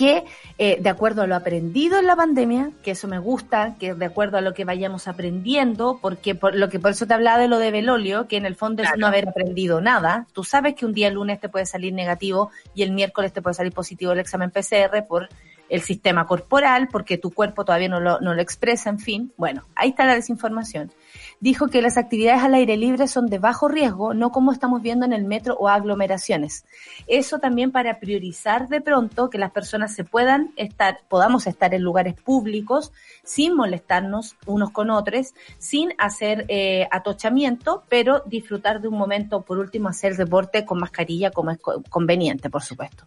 que eh, de acuerdo a lo aprendido en la pandemia, que eso me gusta, que de acuerdo a lo que vayamos aprendiendo, porque por lo que por eso te hablaba de lo de Belolio, que en el fondo es no haber aprendido nada. Tú sabes que un día lunes te puede salir negativo y el miércoles te puede salir positivo el examen PCR por el sistema corporal, porque tu cuerpo todavía no lo, no lo expresa, en fin. Bueno, ahí está la desinformación. Dijo que las actividades al aire libre son de bajo riesgo, no como estamos viendo en el metro o aglomeraciones. Eso también para priorizar de pronto que las personas se puedan estar, podamos estar en lugares públicos sin molestarnos unos con otros, sin hacer eh, atochamiento, pero disfrutar de un momento, por último, hacer deporte con mascarilla como es co- conveniente, por supuesto.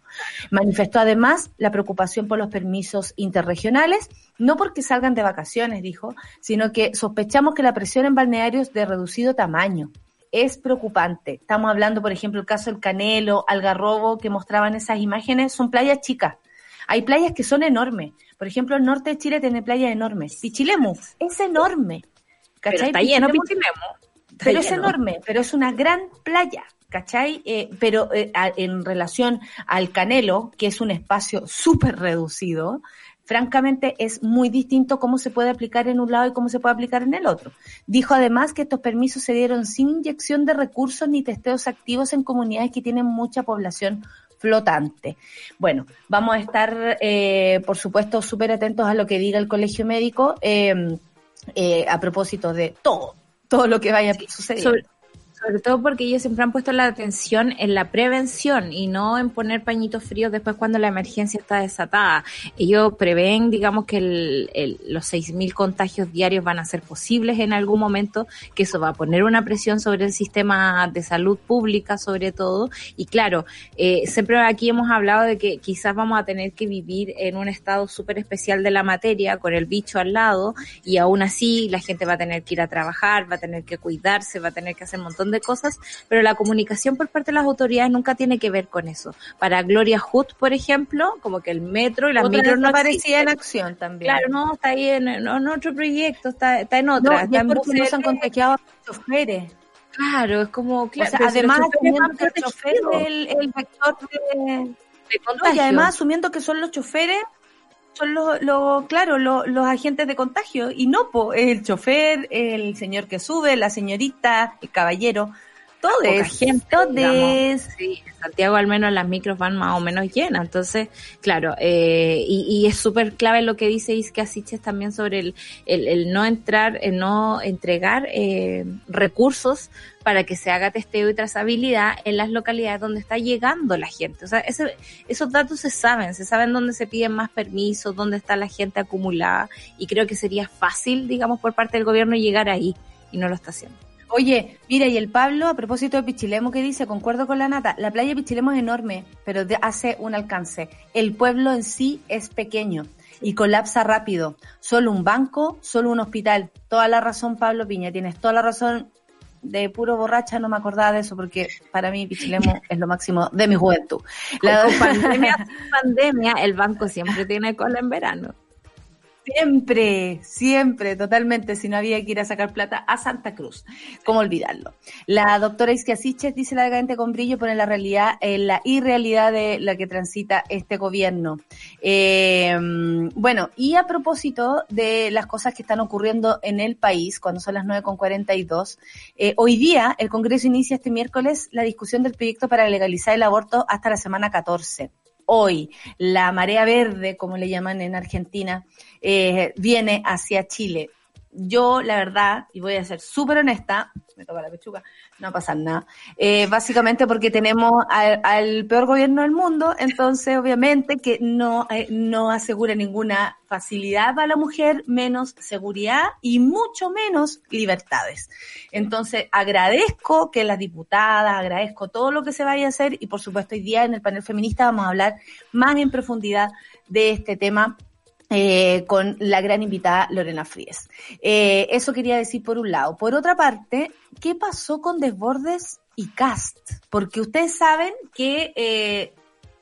Manifestó además la preocupación por los permisos interregionales, no porque salgan de vacaciones, dijo, sino que sospechamos que la presión en balnearios de reducido tamaño es preocupante. Estamos hablando, por ejemplo, el caso del Canelo, Algarrobo, que mostraban esas imágenes, son playas chicas. Hay playas que son enormes. Por ejemplo, el norte de Chile tiene playas enormes. Pichilemu es enorme. Pero está lleno Pichilemu-. Está pero es enorme, pero es una gran playa, ¿cachai? Eh, pero eh, a- en relación al Canelo, que es un espacio súper reducido, francamente es muy distinto cómo se puede aplicar en un lado y cómo se puede aplicar en el otro. Dijo además que estos permisos se dieron sin inyección de recursos ni testeos activos en comunidades que tienen mucha población flotante. Bueno, vamos a estar, eh, por supuesto, súper atentos a lo que diga el colegio médico eh, eh, a propósito de todo, todo lo que vaya a suceder. Sobre, sobre todo porque ellos siempre han puesto la atención en la prevención y no en poner pañitos fríos después cuando la emergencia está desatada. Ellos prevén, digamos, que el, el- los 6.000 contagios diarios van a ser posibles en algún momento, que eso va a poner una presión sobre el sistema de salud pública, sobre todo. Y claro, eh, siempre aquí hemos hablado de que quizás vamos a tener que vivir en un estado súper especial de la materia, con el bicho al lado, y aún así la gente va a tener que ir a trabajar, va a tener que cuidarse, va a tener que hacer un montón de cosas, pero la comunicación por parte de las autoridades nunca tiene que ver con eso. Para Gloria Hood, por ejemplo, como que el metro y las micros no desaparecida en acción también. Claro, no, está ahí en, en otro proyecto, está, está en otra. No, está en porque no se han contagiado a los choferes. Claro, es como, claro, o sea, además, que el chofer protegidos es el, el vector de, de y además asumiendo que son los choferes, son los, los claro, los, los agentes de contagio. Y no, po, el chofer, el señor que sube, la señorita, el caballero, todo poca es gente, todo digamos. es- Sí, en Santiago al menos las micros van más o menos llenas. Entonces, claro, eh, y, y es súper clave lo que dice Isque Siches también sobre el, el, el no entrar, el no entregar eh, recursos para que se haga testeo y trazabilidad en las localidades donde está llegando la gente. O sea, ese- esos datos se saben, se saben dónde se piden más permisos, dónde está la gente acumulada y creo que sería fácil, digamos, por parte del gobierno llegar ahí y no lo está haciendo. Oye, mira, y el Pablo, a propósito de Pichilemo, que dice, concuerdo con la nata, la playa de Pichilemo es enorme, pero hace un alcance. El pueblo en sí es pequeño y colapsa rápido. Solo un banco, solo un hospital. Toda la razón, Pablo Piña, tienes toda la razón. De puro borracha no me acordaba de eso porque para mí Pichilemo [LAUGHS] es lo máximo de mi juventud. La- Con [LAUGHS] pandemia, pandemia, el banco siempre tiene cola en verano. Siempre, siempre, totalmente, si no había que ir a sacar plata a Santa Cruz. ¿Cómo olvidarlo? La doctora Isquia Siches dice largamente con brillo pone la realidad, eh, la irrealidad de la que transita este gobierno. Eh, bueno, y a propósito de las cosas que están ocurriendo en el país, cuando son las 9.42, eh, hoy día el Congreso inicia este miércoles la discusión del proyecto para legalizar el aborto hasta la semana 14 hoy la marea verde, como le llaman en Argentina, eh, viene hacia Chile. Yo, la verdad, y voy a ser súper honesta, me toca la pechuga, no va a pasar nada, eh, básicamente porque tenemos al, al peor gobierno del mundo, entonces obviamente que no, eh, no asegura ninguna facilidad para la mujer, menos seguridad y mucho menos libertades. Entonces agradezco que las diputadas, agradezco todo lo que se vaya a hacer y por supuesto hoy día en el panel feminista vamos a hablar más en profundidad de este tema eh, con la gran invitada Lorena Fríes. Eh, eso quería decir por un lado. Por otra parte, ¿qué pasó con Desbordes y Cast? Porque ustedes saben que eh,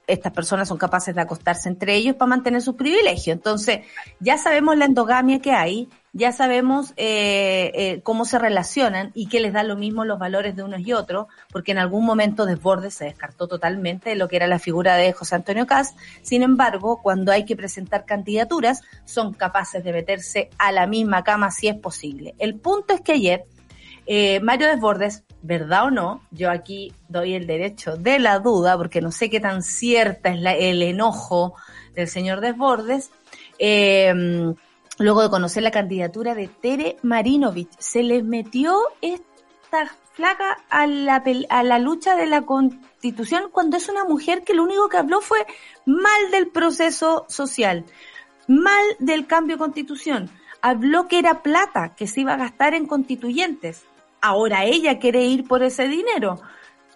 estas personas son capaces de acostarse entre ellos para mantener sus privilegios. Entonces, ya sabemos la endogamia que hay, ya sabemos eh, eh, cómo se relacionan y que les da lo mismo los valores de unos y otros, porque en algún momento Desbordes se descartó totalmente de lo que era la figura de José Antonio Cast. Sin embargo, cuando hay que presentar candidaturas, son capaces de meterse a la misma cama si es posible. El punto es que ayer eh, Mario Desbordes, verdad o no, yo aquí doy el derecho de la duda, porque no sé qué tan cierta es la- el enojo del señor Desbordes, eh, luego de conocer la candidatura de Tere Marinovich, se les metió esta flaca a la, a la lucha de la constitución cuando es una mujer que lo único que habló fue mal del proceso social, mal del cambio de constitución. Habló que era plata que se iba a gastar en constituyentes. Ahora ella quiere ir por ese dinero.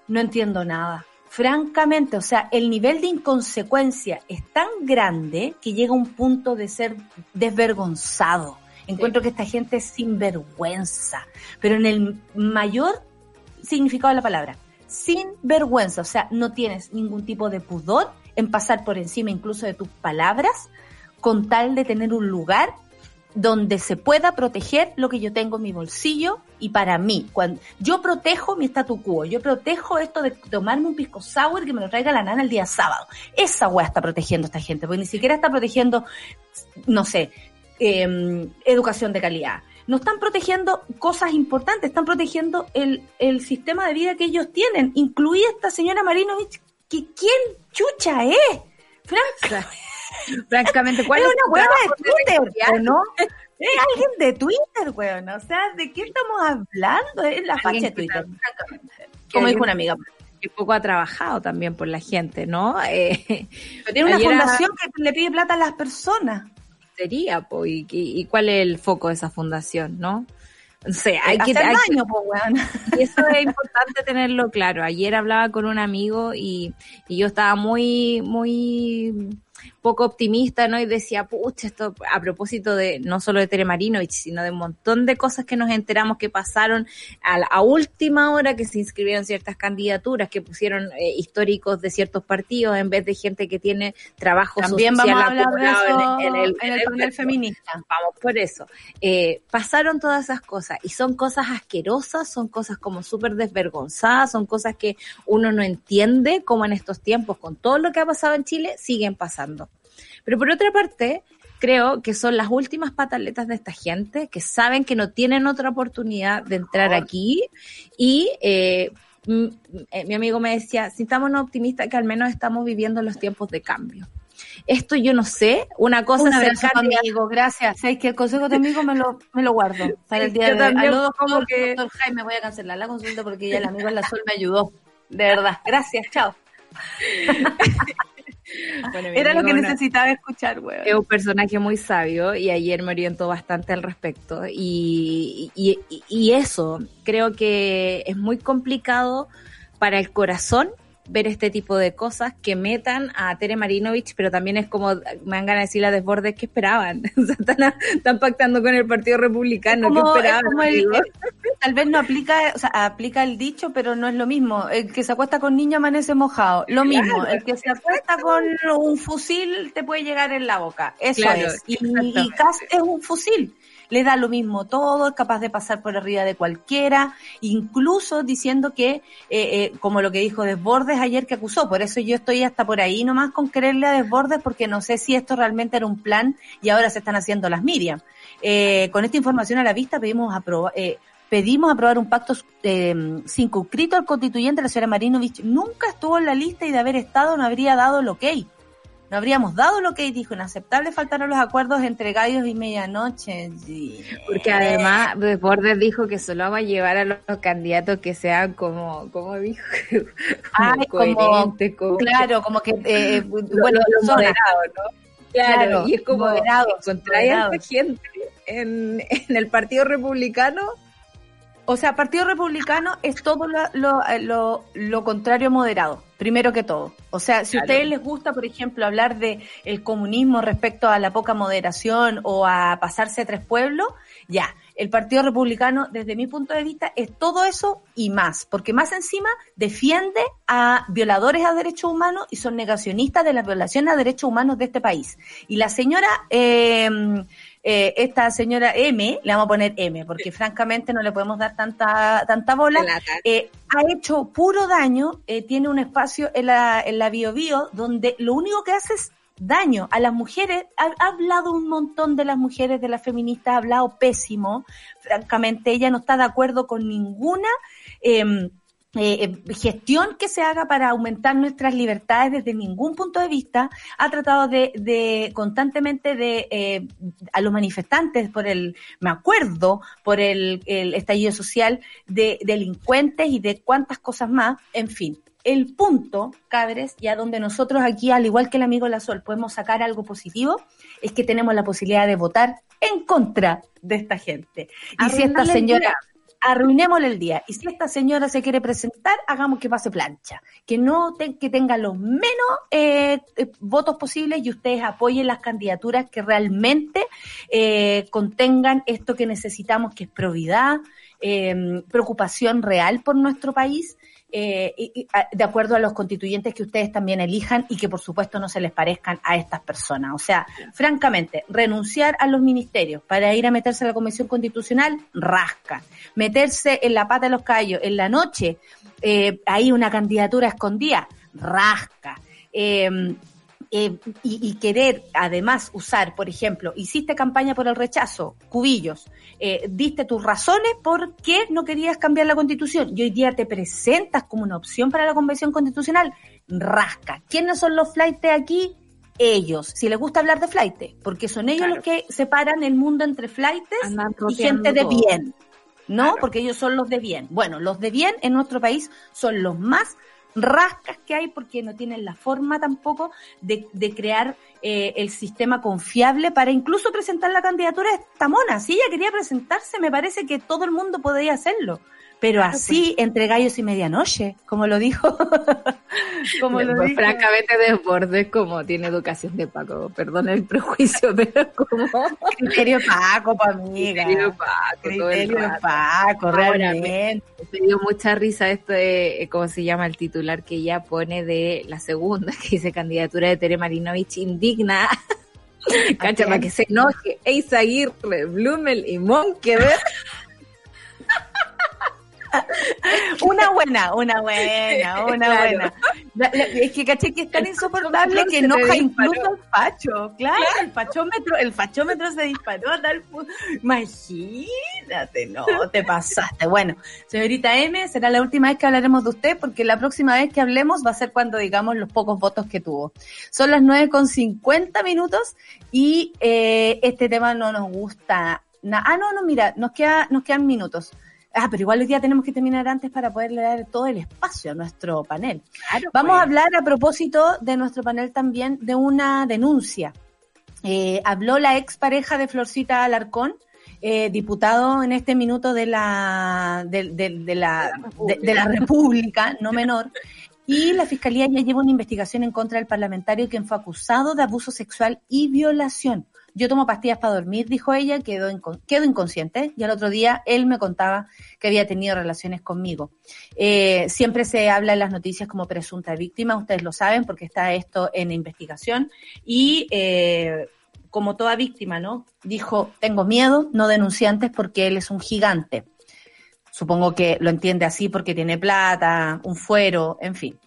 No entiendo nada. Francamente, o sea, el nivel de inconsecuencia es tan grande que llega a un punto de ser desvergonzado. Encuentro que esta gente es sinvergüenza, pero en el mayor significado de la palabra, sin vergüenza, o sea, no tienes ningún tipo de pudor en pasar por encima incluso de tus palabras con tal de tener un lugar donde se pueda proteger lo que yo tengo en mi bolsillo y para mí, cuando yo protejo mi statu quo, yo protejo esto de tomarme un pisco sour que me lo traiga la nana el día sábado. Esa weá está protegiendo a esta gente, porque ni siquiera está protegiendo, no sé, eh, educación de calidad. No están protegiendo cosas importantes, están protegiendo el, el sistema de vida que ellos tienen, incluida esta señora Marinovich, que quién chucha es. Franca, [LAUGHS] Francamente, ¿cuál es es una hueá de Twitter? ¿o no? Es alguien de Twitter, weón. O sea, ¿de qué estamos hablando? Es la facha de que Twitter, que Como dijo una amiga. Que poco ha trabajado también por la gente, ¿no? Eh, [LAUGHS] Pero tiene una fundación que le pide plata a las personas. sería, po, y, cuál es el foco de esa fundación, ¿no? O sea, hay que, hay que- daño, pues, weón. [LAUGHS] y eso es importante tenerlo claro. Ayer hablaba con un amigo y, y yo estaba muy, muy poco optimista, ¿no? Y decía, pucha, esto a propósito de no solo de Tere Marinovich, sino de un montón de cosas que nos enteramos que pasaron a, la- a última hora que se inscribieron ciertas candidaturas, que pusieron eh, históricos de ciertos partidos en vez de gente que tiene trabajo También social vamos a hablar de eso en, en el, en feminista. vamos por eso. Eh, pasaron todas esas cosas y son cosas asquerosas, son cosas como súper desvergonzadas, son cosas que uno no entiende como en estos tiempos, con todo lo que ha pasado en Chile, siguen pasando. Pero por otra parte, creo que son las últimas pataletas de esta gente que saben que no tienen otra oportunidad de entrar aquí y eh, eh, mi amigo me decía, si estamos optimistas que al menos estamos viviendo los tiempos de cambio. Esto yo no sé, una cosa Un es abrazo, candidata- amigo, gracias. Sabes que el consejo de amigo me lo, me lo guardo para el día yo de hoy. también, Aló, como doctor, que- doctor Jaime, voy a cancelar la consulta porque ya el amigo en la sol me ayudó. De verdad, gracias, chao. [LAUGHS] [LAUGHS] Bueno, Era lo que necesitaba escuchar, weón. Es un personaje muy sabio y ayer me orientó bastante al respecto. Y- y eso, creo que es muy complicado para el corazón ver este tipo de cosas que metan a Tere Marinovich, pero también es como, me dan ganas de decir a desbordes que esperaban. [LAUGHS] O sea, están, están pactando con el Partido Republicano, Como- ¿qué es esperaban? como el- amigo? Tal vez no aplica, o sea, aplica el dicho, pero no es lo mismo. El que se acuesta con niño amanece mojado. Lo mismo. El que se acuesta con un fusil te puede llegar en la boca. Eso Claro, es. Y, y es un fusil. Le da lo mismo todo, es capaz de pasar por arriba de cualquiera, incluso diciendo que, eh, eh, como lo que dijo Desbordes ayer que acusó, por eso yo estoy hasta por ahí nomás con creerle a Desbordes porque no sé si esto realmente era un plan y ahora se están haciendo las Miriam. Eh, con esta información a la vista pedimos aprobar, eh, pedimos aprobar un pacto eh, circunscrito al constituyente, la señora Marinovich nunca estuvo en la lista y de haber estado no habría dado el ok. No habríamos dado el ok, dijo, inaceptable faltaron los acuerdos entre gallos y medianoche. Sí. Porque además Desbordes dijo que solo va a llevar a los candidatos que sean como, como dijo, [LAUGHS] Ay, como- coherentes, como, Claro, como que, eh, [LAUGHS] lo- bueno, lo- lo moderado, ¿no? Claro, Claro, y es como moderados, encontrar a esta moderados. gente en, [LAUGHS] en el Partido Republicano. O sea, Partido Republicano es todo lo, lo, lo- lo contrario a moderado, primero que todo. O sea, si a Claro. ustedes les gusta, por ejemplo, hablar de el comunismo respecto a la poca moderación o a pasarse a tres pueblos, ya, el Partido Republicano, desde mi punto de vista, es todo eso y más, porque más encima defiende a violadores a derechos humanos y son negacionistas de las violaciones a derechos humanos de este país. Y la señora... Eh, eh, esta señora M, le vamos a poner M, porque francamente no le podemos dar tanta, tanta bola, eh, ha hecho puro daño, eh, tiene un espacio en la, en la Bio Bio donde lo único que hace es daño a las mujeres, ha, ha hablado un montón de las mujeres, de las feministas, ha hablado pésimo, francamente ella no está de acuerdo con ninguna eh, eh, gestión que se haga para aumentar nuestras libertades desde ningún punto de vista, ha tratado de, de constantemente de eh, a los manifestantes por el, me acuerdo, por el, el estallido social, de delincuentes y de cuántas cosas más, en fin. El punto, cabres, ya donde nosotros aquí, al igual que el amigo La Sol, podemos sacar algo positivo, es que tenemos la posibilidad de votar en contra de esta gente. Y si esta señora. Arruinémosle el día. Y si esta señora se quiere presentar, hagamos que pase plancha. Que no que tenga los menos eh, eh, votos posibles y ustedes apoyen las candidaturas que realmente eh, contengan esto que necesitamos, que es probidad, eh, preocupación real por nuestro país. Eh, y- de acuerdo a los constituyentes que ustedes también elijan y que por supuesto no se les parezcan a estas personas. O sea, francamente, renunciar a los ministerios para ir a meterse a la Convención Constitucional, rasca. Meterse en la pata de los callos en la noche, eh, ahí una candidatura escondida, rasca. Eh, eh, y, y querer además usar, por ejemplo, hiciste campaña por el rechazo, cubillos, eh, diste tus razones por qué no querías cambiar la constitución y hoy día te presentas como una opción para la convención constitucional, rasca. ¿Quiénes son los flightes aquí? Ellos, si les gusta hablar de flightes, porque son ellos Claro. los que separan el mundo entre flightes Andan y gente de todo. bien, ¿no? Claro. Porque ellos son los de bien. Bueno, los de bien en nuestro país son los más rascas que hay porque no tienen la forma tampoco de, de crear eh, el sistema confiable para incluso presentar la candidatura de esta mona. Si ella quería presentarse, me parece que todo el mundo podría hacerlo. Pero así, entre gallos y medianoche, como lo dijo. [LAUGHS] como lo Pues, dijo. francamente Desbordes como tiene educación de Paco, perdón el prejuicio, [LAUGHS] pero como Criterio Paco, pa' amiga. Criterio Paco, Criterio. Paco, Ahora, realmente. Me dio mucha risa esto de, eh, ¿cómo se llama? El titular que ella pone de la segunda, [LAUGHS] que dice candidatura de Tere Marinovich indigna. Cacha, para que se enoje. Eisa Aguirre, Blumel y Monkever. Una buena, una buena, [LAUGHS] una Claro. buena. La- la- es que caché que es tan El insoportable que enoja incluso al facho. Claro, el fachómetro, el fachómetro se disparó a tal Imagínate, no, te pasaste. Bueno, señorita M, será la última vez que hablaremos de usted porque la próxima vez que hablemos va a ser cuando digamos los pocos votos que tuvo. Son las 9 con 50 minutos y eh, este tema no nos gusta. na- ah, no, no, mira, nos, queda, nos quedan minutos. Ah, pero igual hoy día tenemos que terminar antes para poderle dar todo el espacio a nuestro panel. Claro, Vamos pues. a hablar a propósito de nuestro panel también de una denuncia. Eh, habló la expareja de Florcita Alarcón, eh, diputado en este minuto de la, de, de- de la, de, de la República, no menor, y la Fiscalía ya lleva una investigación en contra del parlamentario quien fue acusado de abuso sexual y violación. Yo tomo pastillas para dormir, dijo ella, quedó, quedó inconsciente y al otro día él me contaba que había tenido relaciones conmigo. Eh, siempre se habla en las noticias como presunta víctima, ustedes lo saben porque está esto en investigación y eh, como toda víctima, ¿no? Dijo, tengo miedo, no denuncié antes porque él es un gigante. Supongo que lo entiende así porque tiene plata, un fuero, en fin.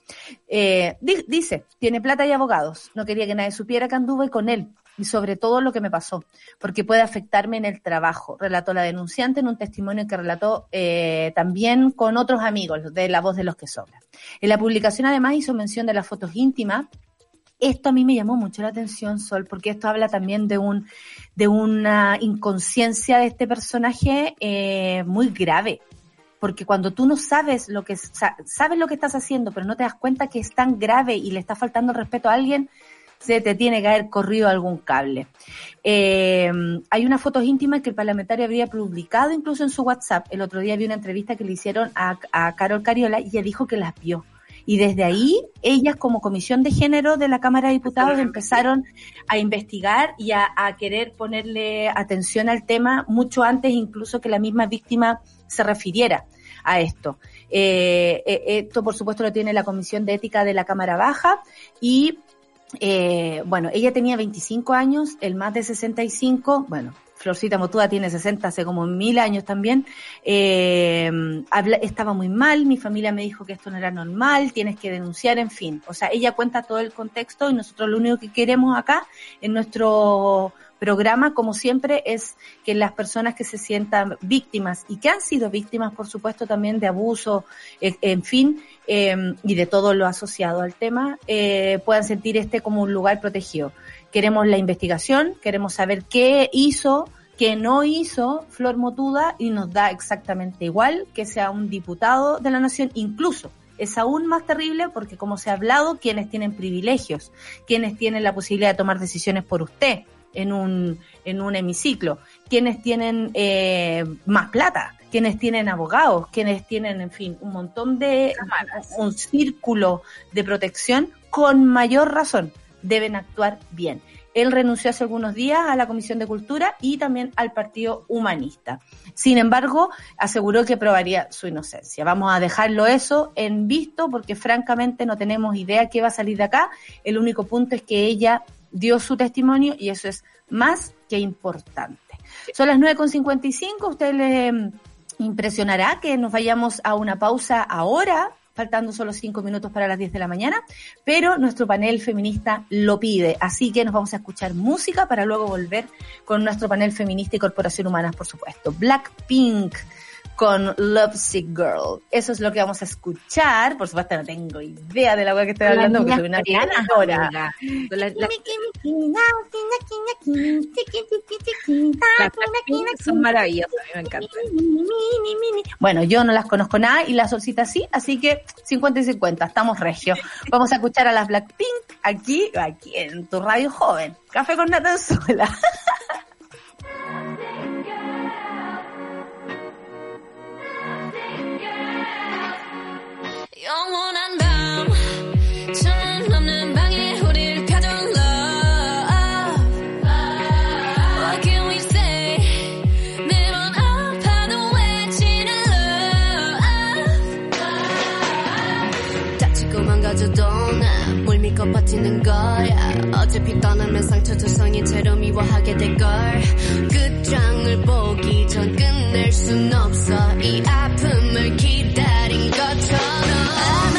Eh, di- dice, tiene plata y abogados. No quería que nadie supiera que anduve con él y sobre todo lo que me pasó, porque puede afectarme en el trabajo, relató la denunciante en un testimonio que relató eh, también con otros amigos de La Voz de los que Sobran. En la publicación además hizo mención de las fotos íntimas. Esto a mí me llamó mucho la atención, Sol, porque esto habla también de un de una inconsciencia de este personaje eh, muy grave porque cuando tú no sabes lo que sa- sabes lo que estás haciendo, pero no te das cuenta que es tan grave y le está faltando respeto a alguien, se te tiene que haber corrido algún cable. Eh, hay unas fotos íntimas que el parlamentario habría publicado incluso en su WhatsApp. El otro día vi una entrevista que le hicieron a, a Carol Cariola y ella dijo que las vio. Y desde ahí, ellas como comisión de género de la Cámara de Diputados empezaron a investigar y a, a querer ponerle atención al tema mucho antes incluso que la misma víctima se refiriera a esto. Eh, eh, esto, por supuesto, lo tiene la Comisión de Ética de la Cámara Baja y, eh, bueno, ella tenía 25 años, el más de 65, bueno, Florcita Motuda tiene 60 hace como mil años también. Eh, estaba muy mal, mi familia me dijo que esto no era normal, tienes que denunciar, en fin. O sea, ella cuenta todo el contexto y nosotros lo único que queremos acá en nuestro programa, como siempre, es que las personas que se sientan víctimas y que han sido víctimas, por supuesto, también de abuso, eh, en fin, eh, y de todo lo asociado al tema, eh, puedan sentir este como un lugar protegido. Queremos la investigación, queremos saber qué hizo, qué no hizo Flor Motuda y nos da exactamente igual que sea un diputado de la nación, incluso es aún más terrible porque como se ha hablado, quienes tienen privilegios, quienes tienen la posibilidad de tomar decisiones por usted en un, en un hemiciclo, quienes tienen eh, más plata, quienes tienen abogados, quienes tienen, en fin, un montón de, un círculo de protección, con mayor razón deben actuar bien. Él renunció hace algunos días a la Comisión de Cultura y también al Partido Humanista. Sin embargo, aseguró que probaría su inocencia. Vamos a dejarlo eso en visto porque francamente no tenemos idea qué va a salir de acá. El único punto es que ella dio su testimonio y eso es más que importante. Son las 9.55, usted le mm, impresionará que nos vayamos a una pausa ahora, faltando solo cinco minutos para las 10 de la mañana, pero nuestro panel feminista lo pide, así que nos vamos a escuchar música para luego volver con nuestro panel feminista y corporación humanas, por supuesto. Blackpink con Love Sick Girl. Eso es lo que vamos a escuchar. Por supuesto, no tengo idea de la web que estoy hablando porque soy una Blackpink son maravillosas, a mí me encantan. Bueno, yo no las conozco nada y la solcita sí, así que 50 y 50, estamos regio. Vamos a escuchar a las Blackpink aquí, aquí en tu radio joven. Café con Natanzuela. 영원한 밤 천은 없는 방에 우릴 가둔 love What can we say? 아파도 외치는 love. 다치고 망가져도 나물 믿고 버티는 거야. 어차피 떠나면 상처 조성인 채로 미워하게 될걸. 끝장을 보기 전 끝낼 순 없어. 이 아픔을 기다린 것처럼 I'm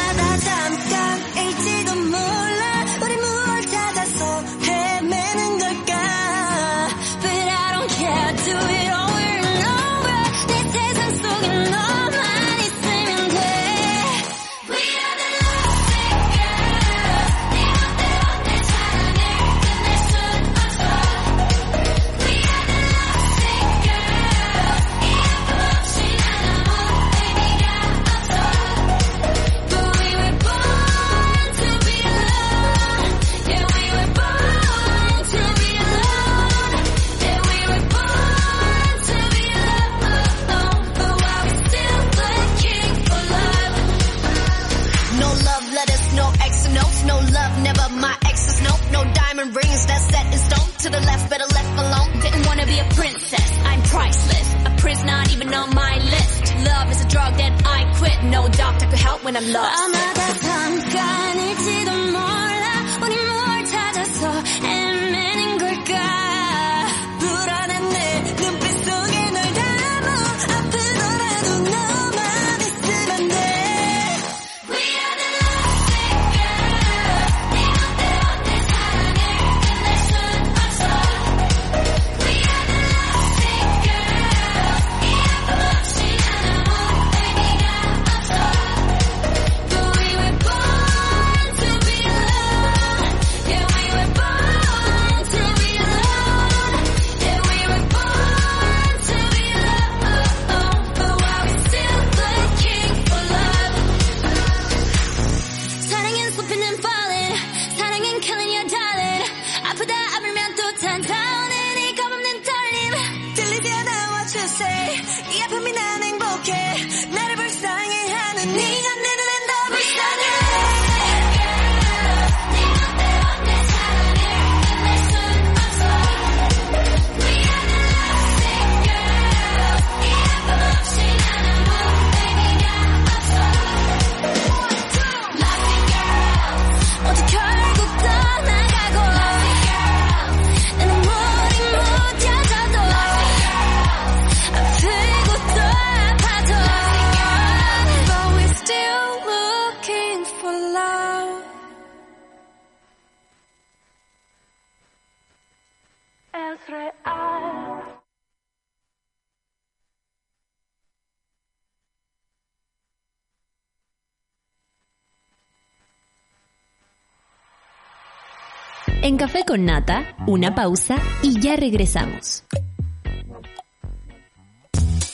con Nata, una pausa y ya regresamos.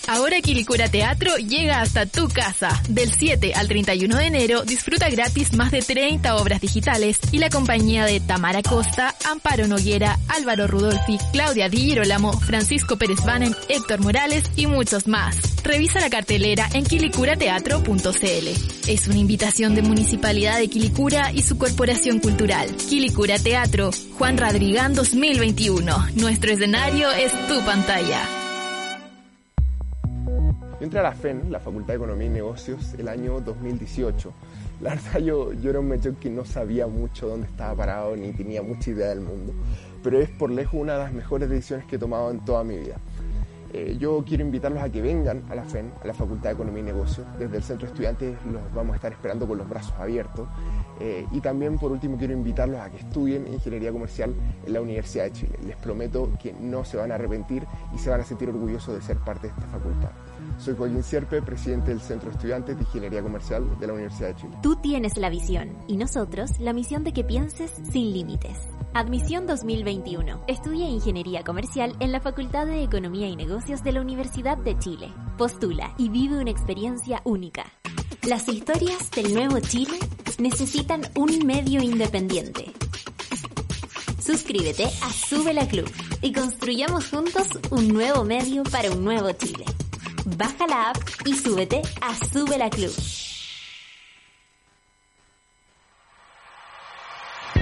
Ahora Quilicura Teatro llega hasta tu casa. Del 7 al 31 de enero disfruta gratis más de 30 obras digitales y la compañía de Tamara Costa, Amparo Noguera, Álvaro Rudolfi, Claudia Di Girolamo, Francisco Pérez Banen, Héctor Morales y muchos más. Revisa la cartelera en quilicurateatro.cl. Es una invitación de Municipalidad de Quilicura y su Corporación Cultural. Quilicura Teatro, Juan Radrigán 2021. Nuestro escenario es tu pantalla. Yo entré a la FEN, la Facultad de Economía y Negocios, el año 2018. La verdad yo, yo era un mechón que no sabía mucho dónde estaba parado ni tenía mucha idea del mundo, pero es por lejos una de las mejores decisiones que he tomado en toda mi vida. Eh, yo quiero invitarlos a que vengan a la FEN, a la Facultad de Economía y Negocios. Desde el Centro de Estudiantes los vamos a estar esperando con los brazos abiertos. Eh, y también, por último, quiero invitarlos a que estudien Ingeniería Comercial en la Universidad de Chile. Les prometo que no se van a arrepentir y se van a sentir orgullosos de ser parte de esta facultad. Soy Joaquín Sierpe, presidente del Centro de Estudiantes de Ingeniería Comercial de la Universidad de Chile. Tú tienes la visión y nosotros la misión de que pienses sin límites. Admisión 2021. Estudia Ingeniería Comercial en la Facultad de Economía y Negocios de la Universidad de Chile. Postula y vive una experiencia única. Las historias del nuevo Chile necesitan un medio independiente. Suscríbete a Sube la Club y construyamos juntos un nuevo medio para un nuevo Chile. Baja la app y súbete a Sube la Club.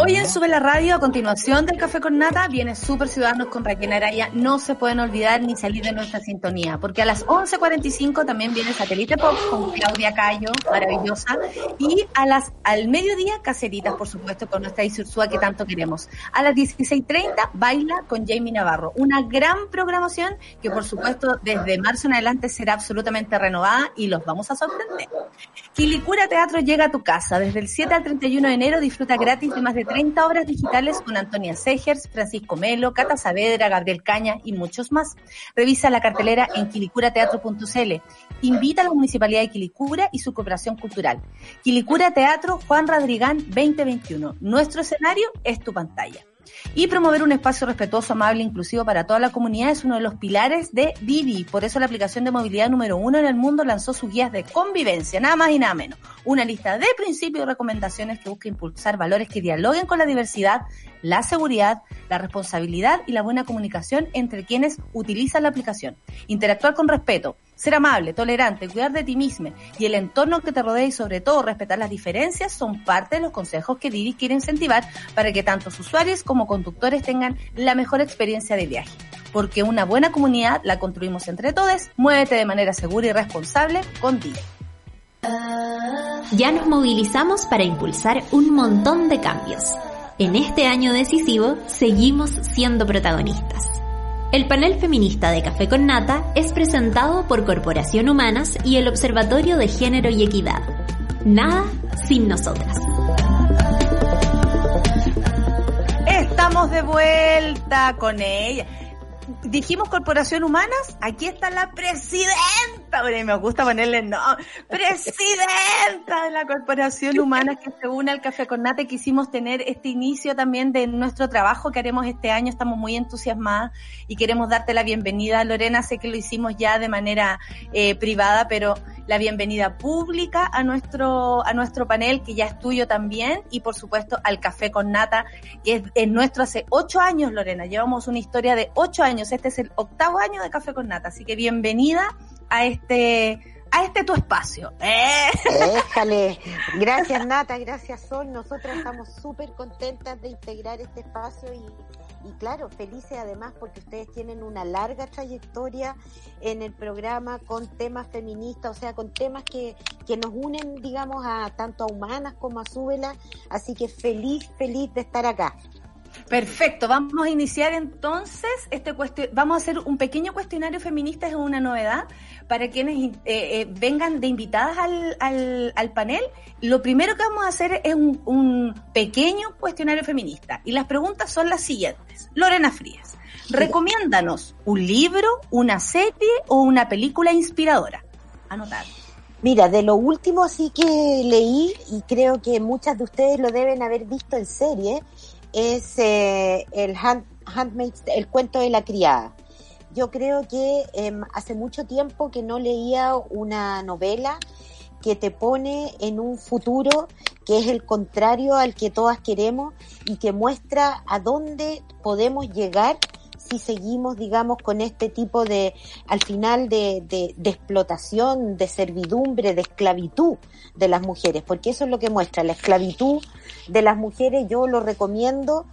Hoy en Sube la Radio, a continuación del Café con Nata, viene Super Ciudadanos con Raquel Araya. No se pueden olvidar ni salir de nuestra sintonía, porque a las 11.45 también viene Satélite Pop con Claudia Cayo, maravillosa. Y a las al mediodía, Caceritas, por supuesto, con nuestra Isursúa que tanto queremos. A las 16.30, Baila con Jamie Navarro. Una gran programación que, por supuesto, desde marzo en adelante será absolutamente renovada y los vamos a sorprender. Quilicura Teatro llega a tu casa. Desde el 7 al 31 de enero disfruta gratis de más de 30 obras digitales con Antonia Segers, Francisco Melo, Cata Saavedra, Gabriel Caña y muchos más. Revisa la cartelera en quilicurateatro.cl. Invita a la Municipalidad de Quilicura y su cooperación cultural. Quilicura Teatro Juan Radrigán 2021. Nuestro escenario es tu pantalla. Y promover un espacio respetuoso, amable e inclusivo para toda la comunidad es uno de los pilares de Didi. Por eso la aplicación de movilidad número uno en el mundo lanzó sus guías de convivencia, nada más y nada menos. Una lista de principios y recomendaciones que busca impulsar valores que dialoguen con la diversidad la seguridad, la responsabilidad y la buena comunicación entre quienes utilizan la aplicación. Interactuar con respeto, ser amable, tolerante, cuidar de ti mismo y el entorno que te rodea y sobre todo respetar las diferencias son parte de los consejos que Didi quiere incentivar para que tanto usuarios como conductores tengan la mejor experiencia de viaje. Porque una buena comunidad la construimos entre todos. Muévete de manera segura y responsable con Didi. Ya nos movilizamos para impulsar un montón de cambios. En este año decisivo seguimos siendo protagonistas. El panel feminista de Café con Nata es presentado por Corporación Humanas y el Observatorio de Género y Equidad. Nada sin nosotras. Estamos de vuelta con ella. Dijimos Corporación Humanas, aquí está la presidenta, Bueno, me gusta ponerle no, presidenta de la Corporación Humanas que se une al Café con Nata y quisimos tener este inicio también de nuestro trabajo que haremos este año, estamos muy entusiasmadas y queremos darte la bienvenida, Lorena, sé que lo hicimos ya de manera eh, privada, pero la bienvenida pública a nuestro, a nuestro panel, que ya es tuyo también, y por supuesto al Café con Nata, que es nuestro hace ocho años, Lorena. Llevamos una historia de ocho años. Este es el octavo año de Café con Nata. Así que bienvenida a este, a este tu espacio. ¡Eh! Déjale. [LAUGHS] Gracias Nata, gracias Sol. Nosotras estamos súper contentas de integrar este espacio y, y claro, felices además porque ustedes tienen una larga trayectoria en el programa con temas feministas, o sea, con temas que, que nos unen, digamos, a tanto a humanas como a súbela. Así que feliz, feliz de estar acá. Perfecto, vamos a iniciar entonces este vamos a hacer un pequeño cuestionario feminista, es una novedad para quienes eh, eh, vengan de invitadas al, al, al, panel. Lo primero que vamos a hacer es un, un, pequeño cuestionario feminista y las preguntas son las siguientes. Lorena Frías, recomiéndanos un libro, una serie o una película inspiradora. Anotar. Mira, de lo último así que leí, y creo que muchas de ustedes lo deben haber visto en serie, es eh, el hand, el cuento de la criada. Yo creo que eh, hace mucho tiempo que no leía una novela que te pone en un futuro que es el contrario al que todas queremos y que muestra a dónde podemos llegar si seguimos, digamos, con este tipo de, al final, de, de, explotación, de servidumbre, de esclavitud de las mujeres, porque eso es lo que muestra, la esclavitud de las mujeres, yo lo recomiendo,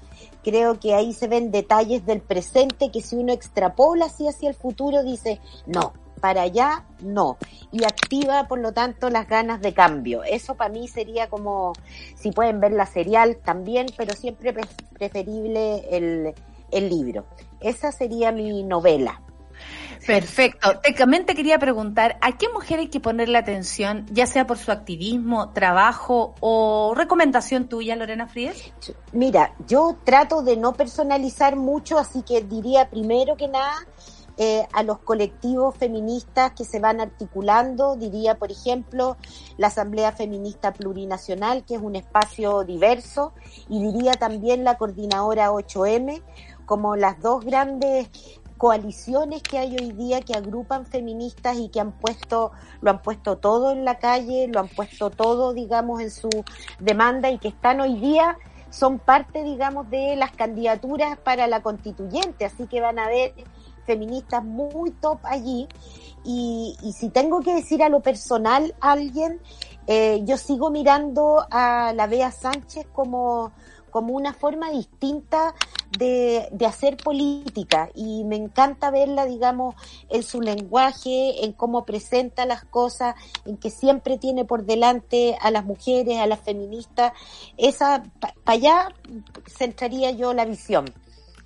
creo que ahí se ven detalles del presente que si uno extrapola así hacia el futuro, dice, no, para allá no. Y activa, por lo tanto, las ganas de cambio. Eso para mí sería como, si pueden ver la serial también, pero siempre preferible el, el libro. Esa sería mi novela. Perfecto. También te quería preguntar, ¿a qué mujer hay que ponerle atención, ya sea por su activismo, trabajo o recomendación tuya, Lorena Fríes? Mira, yo trato de no personalizar mucho, así que diría primero que nada eh, a los colectivos feministas que se van articulando, diría, por ejemplo, la Asamblea Feminista Plurinacional, que es un espacio diverso, y diría también la Coordinadora 8M, como las dos grandes coaliciones que hay hoy día que agrupan feministas y que han puesto, lo han puesto todo en la calle, lo han puesto todo, digamos, en su demanda y que están hoy día, son parte, digamos, de las candidaturas para la constituyente, así que van a haber feministas muy top allí. Y, y si tengo que decir a lo personal a alguien, eh, yo sigo mirando a la Bea Sánchez como como una forma distinta de, de, hacer política y me encanta verla, digamos, en su lenguaje, en cómo presenta las cosas, en que siempre tiene por delante a las mujeres, a las feministas. Esa, para pa allá centraría yo la visión.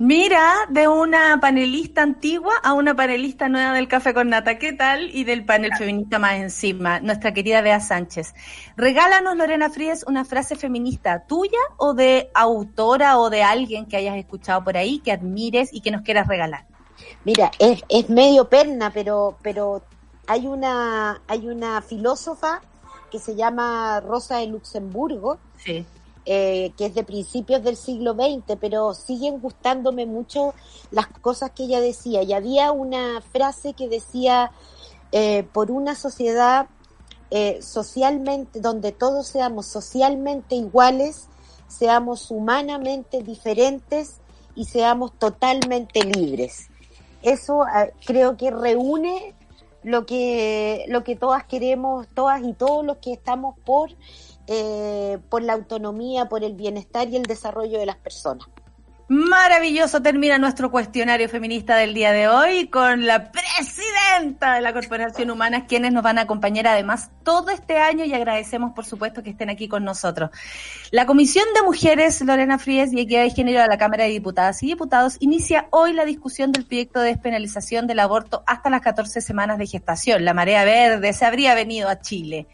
Mira, de una panelista antigua a una panelista nueva del Café con Nata, ¿qué tal? Y del panel feminista más encima, nuestra querida Bea Sánchez. Regálanos, Lorena Fríes, una frase feminista tuya o de autora o de alguien que hayas escuchado por ahí, que admires y que nos quieras regalar. Mira, es, es medio perna, pero, pero hay una, hay una filósofa que se llama Rosa de Luxemburgo. Sí eh, que es de principios del siglo XX, pero siguen gustándome mucho las cosas que ella decía. Y había una frase que decía, eh, por una sociedad eh, socialmente, donde todos seamos socialmente iguales, seamos humanamente diferentes y seamos totalmente libres. Eso creo que reúne lo que, lo que todas queremos, todas y todos los que estamos por, eh, por la autonomía, por el bienestar y el desarrollo de las personas. Maravilloso termina nuestro cuestionario feminista del día de hoy con la presidenta de la Corporación Humana, quienes nos van a acompañar además todo este año y agradecemos por supuesto que estén aquí con nosotros. La Comisión de Mujeres, Lorena Fríes y Equidad de Género de la Cámara de Diputadas y Diputados inicia hoy la discusión del proyecto de despenalización del aborto hasta las 14 semanas de gestación. La marea verde se habría venido a Chile.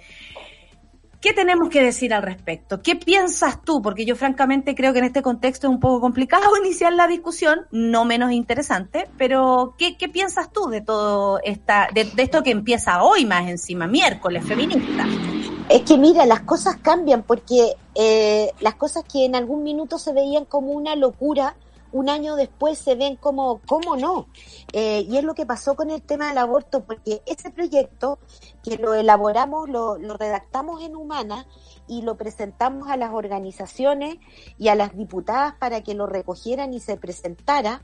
¿Qué tenemos que decir al respecto? ¿Qué piensas tú? Porque yo francamente creo que en este contexto es un poco complicado [LAUGHS] iniciar la discusión, no menos interesante, pero ¿qué, piensas tú de todo esta, de, de esto que empieza hoy más encima, miércoles feminista? Es que mira, las cosas cambian porque eh, las cosas que en algún minuto se veían como una locura, un año después se ven como, ¿cómo no? Eh, y es lo que pasó con el tema del aborto, porque ese proyecto que lo elaboramos, lo, lo redactamos en Humana y lo presentamos a las organizaciones y a las diputadas para que lo recogieran y se presentara,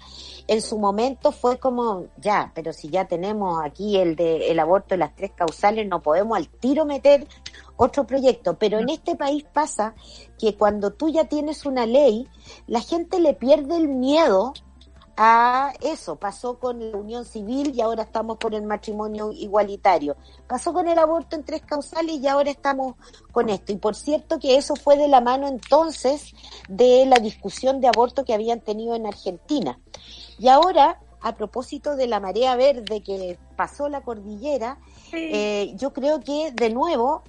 en su momento fue como, ya, pero si ya tenemos aquí el de el aborto de las tres causales, no podemos al tiro meter otro proyecto. Pero en este país pasa que cuando tú ya tienes una ley, la gente le pierde el miedo a eso. Pasó con la unión civil y ahora estamos por el matrimonio igualitario. Pasó con el aborto en tres causales y ahora estamos con esto. Y por cierto que eso fue de la mano entonces de la discusión de aborto que habían tenido en Argentina. Y ahora, a propósito de la marea verde que pasó la cordillera, eh, yo creo que de nuevo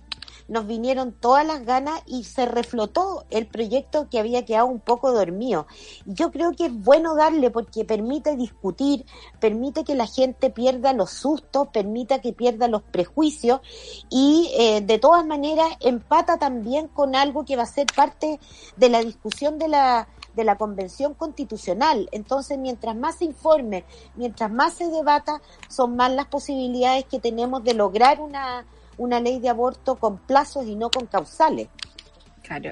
nos vinieron todas las ganas y se reflotó el proyecto que había quedado un poco dormido. Yo creo que es bueno darle porque permite discutir, permite que la gente pierda los sustos, permita que pierda los prejuicios y eh, de todas maneras empata también con algo que va a ser parte de la discusión de la de la Convención Constitucional. Entonces, mientras más se informe, mientras más se debata, son más las posibilidades que tenemos de lograr una, una ley de aborto con plazos y no con causales.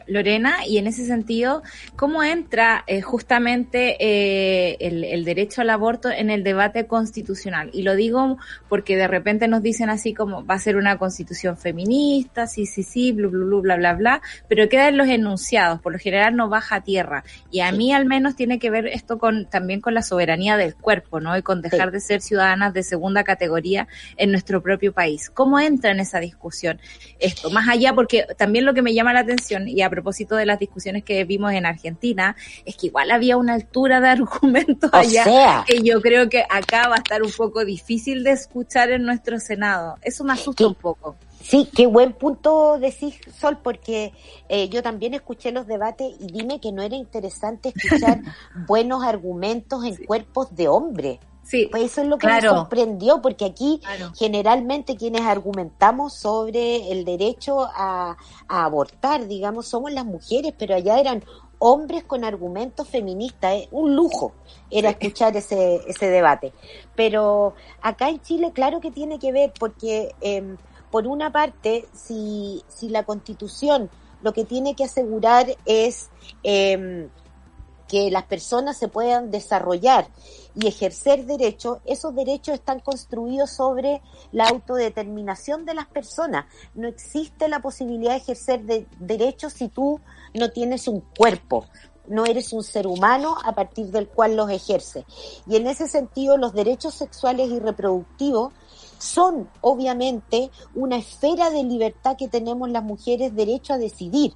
Lorena, y en ese sentido, ¿cómo entra eh, justamente eh, el, el, derecho al aborto en el debate constitucional? Y lo digo porque de repente nos dicen así como va a ser una constitución feminista, sí, sí, sí, bla, bla, bla, bla, bla, bla, pero quedan los enunciados, por lo general no baja a tierra. Y a mí al menos tiene que ver esto con también con la soberanía del cuerpo, ¿no? Y con dejar sí. de ser ciudadanas de segunda categoría en nuestro propio país. ¿Cómo entra en esa discusión esto? Más allá, porque también lo que me llama la atención y a propósito de las discusiones que vimos en Argentina, es que igual había una altura de [LAUGHS] argumentos o allá sea, que yo creo que acá va a estar un poco difícil de escuchar en nuestro Senado. Eso me asusta un poco. Sí, qué buen punto decís, Sol, porque eh, yo también escuché los debates y dime que no era interesante escuchar [LAUGHS] buenos argumentos en cuerpos de hombres. Sí, pues eso es lo que claro. me sorprendió, porque aquí Claro. generalmente quienes argumentamos sobre el derecho a, a abortar, digamos, somos las mujeres, pero allá eran hombres con argumentos feministas, ¿eh? un lujo era escuchar ese, ese debate. Pero acá en Chile, claro que tiene que ver, porque eh, por una parte, si, si la constitución lo que tiene que asegurar es eh, que las personas se puedan desarrollar y ejercer derechos, esos derechos están construidos sobre la autodeterminación de las personas. No existe la posibilidad de ejercer de derechos si tú no tienes un cuerpo, no eres un ser humano a partir del cual los ejerce. Y en ese sentido, los derechos sexuales y reproductivos son obviamente una esfera de libertad que tenemos las mujeres derecho a decidir.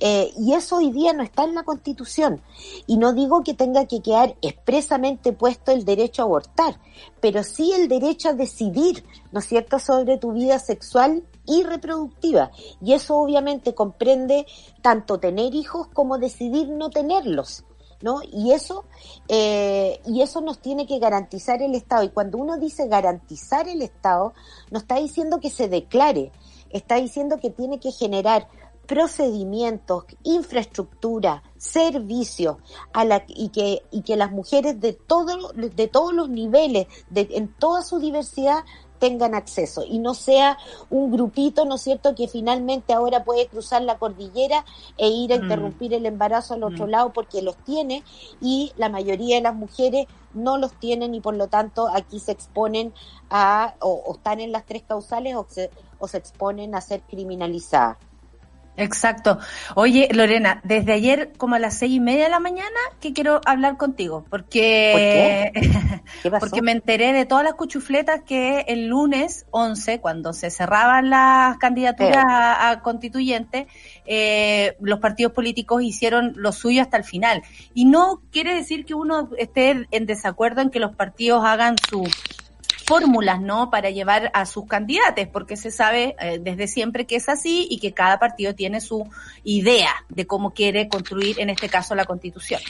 Eh, y eso hoy día no está en la Constitución. Y no digo que tenga que quedar expresamente puesto el derecho a abortar, pero sí el derecho a decidir, ¿no es cierto?, sobre tu vida sexual y reproductiva. Y eso obviamente comprende tanto tener hijos como decidir no tenerlos. ¿No? Y eso, eh, y eso nos tiene que garantizar el Estado. Y cuando uno dice garantizar el Estado, no está diciendo que se declare, está diciendo que tiene que generar procedimientos, infraestructura, servicios a la, y que y que las mujeres de todo, de todos los niveles, de, en toda su diversidad tengan acceso y no sea un grupito, ¿no es cierto?, que finalmente ahora puede cruzar la cordillera e ir a Mm. interrumpir el embarazo al otro Mm. lado porque los tiene y la mayoría de las mujeres no los tienen y por lo tanto aquí se exponen a o, o están en las tres causales o se, o se exponen a ser criminalizadas. Exacto. Oye, Lorena, desde ayer como a las seis y media de la mañana que quiero hablar contigo, porque, [LAUGHS] ¿Qué pasó? porque me enteré de todas las cuchufletas que el lunes 11, cuando se cerraban las candidaturas a, a constituyentes, eh, los partidos políticos hicieron lo suyo hasta el final. Y no quiere decir que uno esté en desacuerdo en que los partidos hagan su fórmulas, ¿no? Para llevar a sus candidatos, porque se sabe eh, desde siempre que es así y que cada partido tiene su idea de cómo quiere construir, en este caso, la constitución.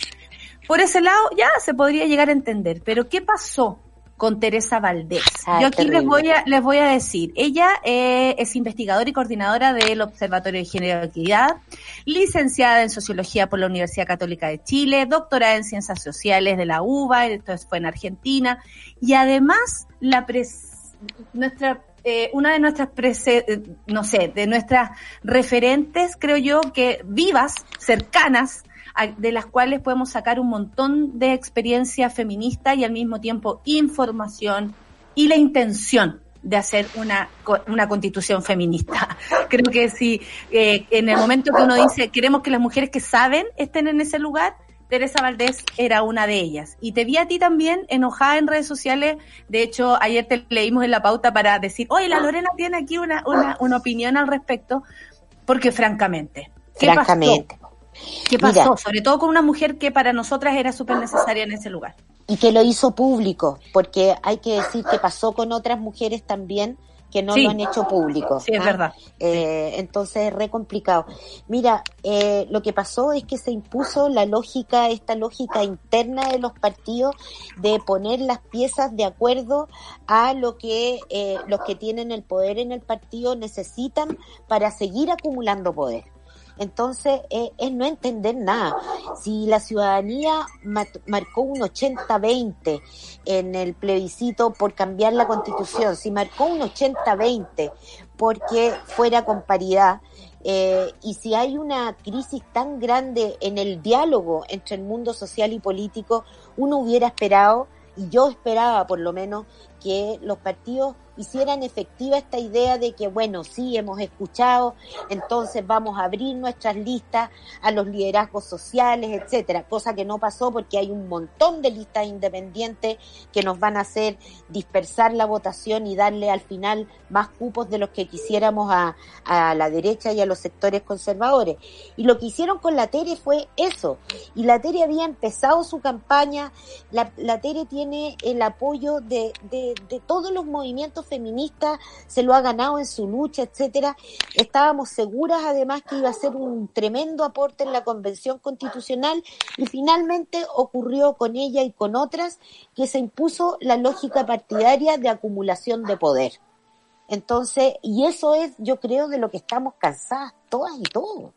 Por ese lado ya se podría llegar a entender, pero ¿qué pasó con Teresa Valdés? Ah, Yo aquí les voy a les voy a decir, ella eh, es investigadora y coordinadora del Observatorio de Género y Equidad, licenciada en Sociología por la Universidad Católica de Chile, doctorada en Ciencias Sociales de la UBA, esto fue en Argentina, y además la pres- nuestra eh, una de nuestras prese- eh, no sé, de nuestras referentes, creo yo, que vivas, cercanas, a- de las cuales podemos sacar un montón de experiencia feminista y al mismo tiempo información y la intención de hacer una, una constitución feminista. [LAUGHS] Creo que si eh, en el momento que uno dice queremos que las mujeres que saben estén en ese lugar, Teresa Valdés era una de ellas. Y te vi a ti también enojada en redes sociales. De hecho, ayer te leímos en la pauta para decir, oye, la Lorena tiene aquí una, una, una opinión al respecto, porque francamente, ¿qué Francamente. pasó? ¿Qué pasó? Mira. Sobre todo con una mujer que para nosotras era súper necesaria en ese lugar. y que lo hizo público, porque hay que decir que pasó con otras mujeres también que no Sí. lo han hecho público. Sí, es ¿ah? verdad. Eh, entonces es re complicado. Mira, eh, lo que pasó es que se impuso la lógica, esta lógica interna de los partidos de poner las piezas de acuerdo a lo que eh, los que tienen el poder en el partido necesitan para seguir acumulando poder. Entonces, eh, es no entender nada. Si la ciudadanía ma- marcó un 80-20 en el plebiscito por cambiar la constitución, si marcó un 80-20 porque fuera con paridad, eh, y si hay una crisis tan grande en el diálogo entre el mundo social y político, uno hubiera esperado, y yo esperaba por lo menos, que los partidos hicieran efectiva esta idea de que, bueno, sí, hemos escuchado, entonces vamos a abrir nuestras listas a los liderazgos sociales, etcétera, cosa que no pasó porque hay un montón de listas independientes que nos van a hacer dispersar la votación y darle al final más cupos de los que quisiéramos a, a la derecha y a los sectores conservadores. Y lo que hicieron con la Tere fue eso. Y la Tere había empezado su campaña, la, la Tere tiene el apoyo de, de, de todos los movimientos feministas, se lo ha ganado en su lucha, etcétera. Estábamos seguras además que iba a ser un tremendo aporte en la convención constitucional y finalmente ocurrió con ella y con otras que se impuso la lógica partidaria de acumulación de poder. Entonces, y eso es, yo creo, de lo que estamos cansadas todas y todos.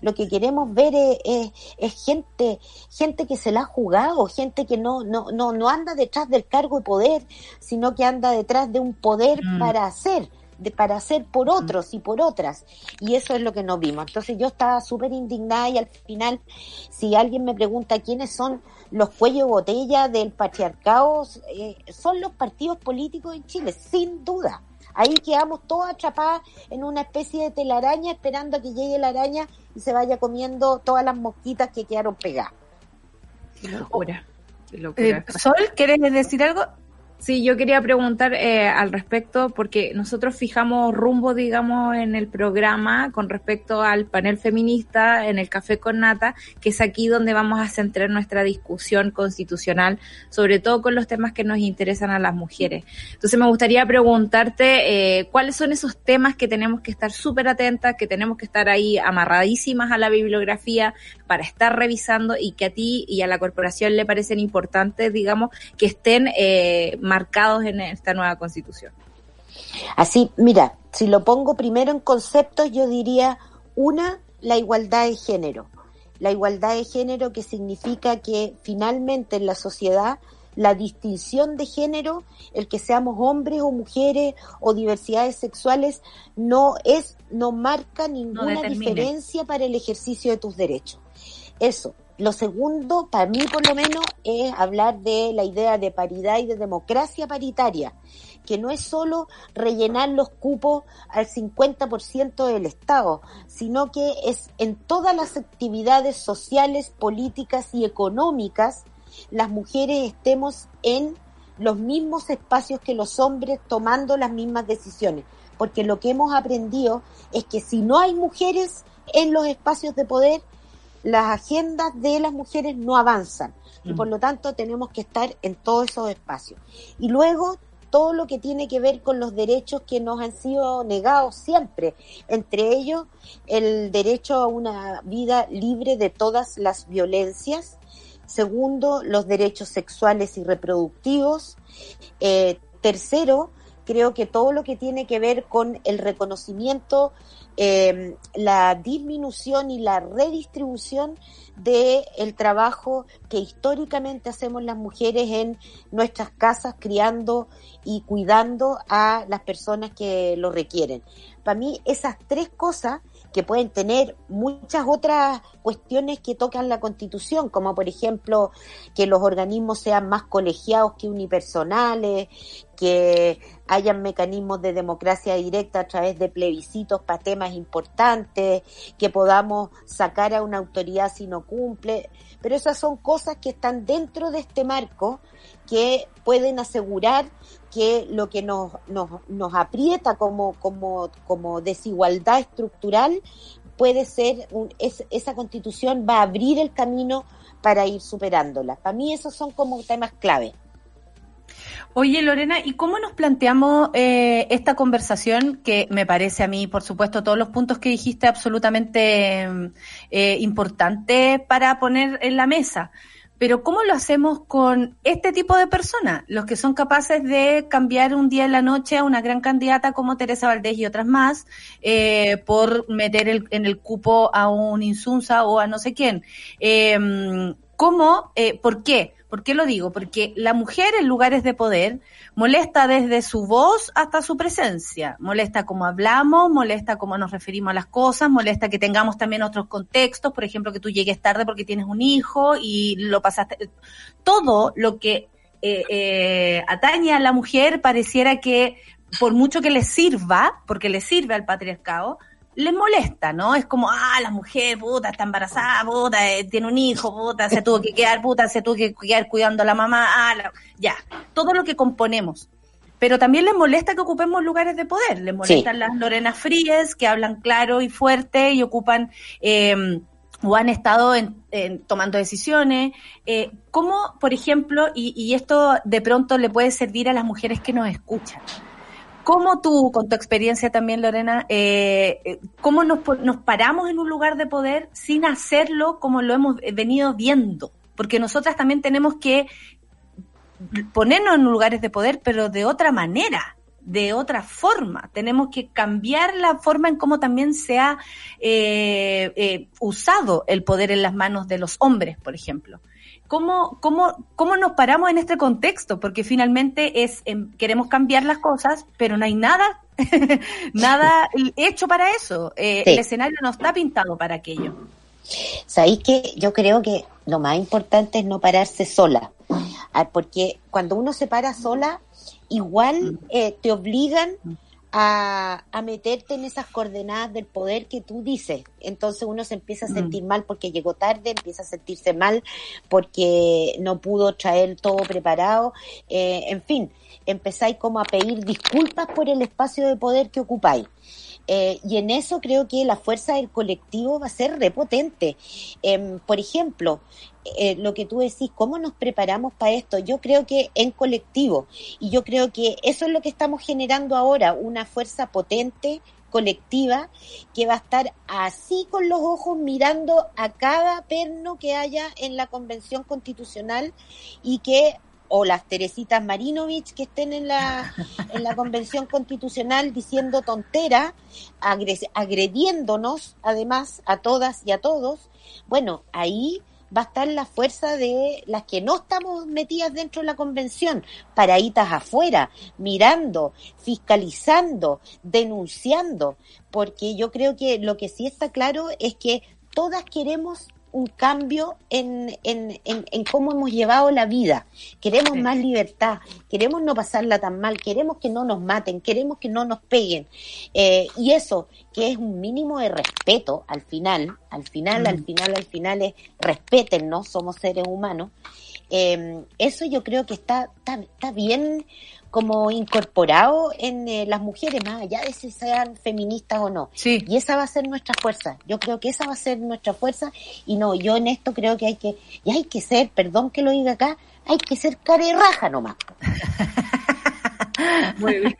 Lo que queremos ver es, es, es gente, gente que se la ha jugado, gente que no, no, no, no anda detrás del cargo de poder, sino que anda detrás de un poder Mm. para hacer, de, para hacer por otros y por otras. Y eso es lo que no vimos. Entonces yo estaba súper indignada y al final, si alguien me pregunta quiénes son los cuellos botella del patriarcado, eh, son los partidos políticos en Chile, sin duda. Ahí quedamos todas atrapadas en una especie de telaraña esperando a que llegue la araña y se vaya comiendo todas las mosquitas que quedaron pegadas. Qué locura. Qué locura. Eh, Sol, ¿quieres decir algo? Sí, yo quería preguntar eh, al respecto, porque nosotros fijamos rumbo, digamos, en el programa con respecto al panel feminista en el Café con Nata, que es aquí donde vamos a centrar nuestra discusión constitucional, sobre todo con los temas que nos interesan a las mujeres. Entonces me gustaría preguntarte eh, cuáles son esos temas que tenemos que estar súper atentas, que tenemos que estar ahí amarradísimas a la bibliografía para estar revisando y que a ti y a la corporación le parecen importantes, digamos, que estén eh, marcados en esta nueva constitución. Así, mira, si lo pongo primero en conceptos, yo diría, una, la igualdad de género. La igualdad de género que significa que finalmente en la sociedad la distinción de género, el que seamos hombres o mujeres o diversidades sexuales, no es, no marca ninguna diferencia para el ejercicio de tus derechos. Eso. Lo segundo, para mí por lo menos, es hablar de la idea de paridad y de democracia paritaria, que no es solo rellenar los cupos al 50% del Estado, sino que es en todas las actividades sociales, políticas y económicas, las mujeres estemos en los mismos espacios que los hombres tomando las mismas decisiones. Porque lo que hemos aprendido es que si no hay mujeres en los espacios de poder, las agendas de las mujeres no avanzan y por lo tanto tenemos que estar en todos esos espacios. Y luego todo lo que tiene que ver con los derechos que nos han sido negados siempre, entre ellos el derecho a una vida libre de todas las violencias, segundo, los derechos sexuales y reproductivos, eh, tercero, creo que todo lo que tiene que ver con el reconocimiento eh, la disminución y la redistribución de el trabajo que históricamente hacemos las mujeres en nuestras casas criando y cuidando a las personas que lo requieren. Para mí esas tres cosas que pueden tener muchas otras cuestiones que tocan la Constitución, como por ejemplo que los organismos sean más colegiados que unipersonales, que hayan mecanismos de democracia directa a través de plebiscitos para temas importantes, que podamos sacar a una autoridad si no cumple, pero esas son cosas que están dentro de este marco que pueden asegurar que lo que nos, nos, nos aprieta como, como, como desigualdad estructural puede ser, un, es, esa constitución va a abrir el camino para ir superándola. Para mí esos son como temas clave. Oye, Lorena, ¿y cómo nos planteamos eh, esta conversación que me parece a mí, por supuesto, todos los puntos que dijiste absolutamente eh, importantes para poner en la mesa? Pero ¿cómo lo hacemos con este tipo de personas? Los que son capaces de cambiar un día en la noche a una gran candidata como Teresa Valdés y otras más eh, por meter el, en el cupo a un Insunza o a no sé quién. Eh, ¿Cómo? Eh, ¿Por qué? ¿Por qué lo digo? Porque la mujer en lugares de poder molesta desde su voz hasta su presencia. Molesta cómo hablamos, molesta cómo nos referimos a las cosas, molesta que tengamos también otros contextos, por ejemplo, que tú llegues tarde porque tienes un hijo y lo pasaste. Todo lo que eh, eh, atañe a la mujer pareciera que por mucho que le sirva, porque le sirve al patriarcado, les molesta, ¿no? Es como, ah, la mujer, puta, está embarazada, puta, eh, tiene un hijo, puta, se tuvo que quedar, puta, se tuvo que quedar cuidando a la mamá, ah, la- ya, todo lo que componemos. Pero también les molesta que ocupemos lugares de poder, les molestan las Lorenas Fríes, que hablan claro y fuerte y ocupan... Eh, o han estado en, en tomando decisiones. Eh, ¿Cómo, por ejemplo, y, y esto de pronto le puede servir a las mujeres que nos escuchan? ¿Cómo tú, con tu experiencia también, Lorena, eh, eh, cómo nos, nos paramos en un lugar de poder sin hacerlo como lo hemos eh, venido viendo? Porque nosotras también tenemos que ponernos en lugares de poder, pero de otra manera, de otra forma. Tenemos que cambiar la forma en cómo también se ha eh, eh, usado el poder en las manos de los hombres, por ejemplo. ¿Cómo, cómo, ¿Cómo nos paramos en este contexto? Porque finalmente es em, queremos cambiar las cosas, pero no hay nada, [LAUGHS] nada hecho para eso. Eh, Sí. El escenario no está pintado para aquello. Sabéis que yo creo que lo más importante es no pararse sola, Ah, porque cuando uno se para sola, igual eh, te obligan a, a meterte en esas coordenadas del poder que tú dices. Entonces uno se empieza a sentir mal porque llegó tarde, empieza a sentirse mal porque no pudo traer todo preparado. Eh, en fin, empezáis como a pedir disculpas por el espacio de poder que ocupáis. Eh, y en eso creo que la fuerza del colectivo va a ser repotente. Em, por ejemplo, eh, lo que tú decís, ¿cómo nos preparamos para esto? Yo creo que en colectivo, y yo creo que eso es lo que estamos generando ahora, una fuerza potente colectiva que va a estar así con los ojos mirando a cada perno que haya en la convención constitucional y que o las Teresitas Marinovich que estén en la, [LAUGHS] en la convención constitucional diciendo tontera, agres- agrediéndonos además a todas y a todos, bueno, ahí va a estar la fuerza de las que no estamos metidas dentro de la convención, paraditas afuera, mirando, fiscalizando, denunciando, porque yo creo que lo que sí está claro es que todas queremos un cambio en, en, en, en cómo hemos llevado la vida. Queremos más libertad, queremos no pasarla tan mal, queremos que no nos maten, queremos que no nos peguen. Eh, y eso, que es un mínimo de respeto al final, al final, al final, al final es respétennos, somos seres humanos. Eh, eso yo creo que está, está, está bien como incorporado en eh, las mujeres, más allá de si sean feministas o no. Sí. Y esa va a ser nuestra fuerza. Yo creo que esa va a ser nuestra fuerza. Y no, yo en esto creo que hay que, y hay que ser, perdón que lo diga acá, hay que ser cara y raja nomás. [LAUGHS] Muy bien.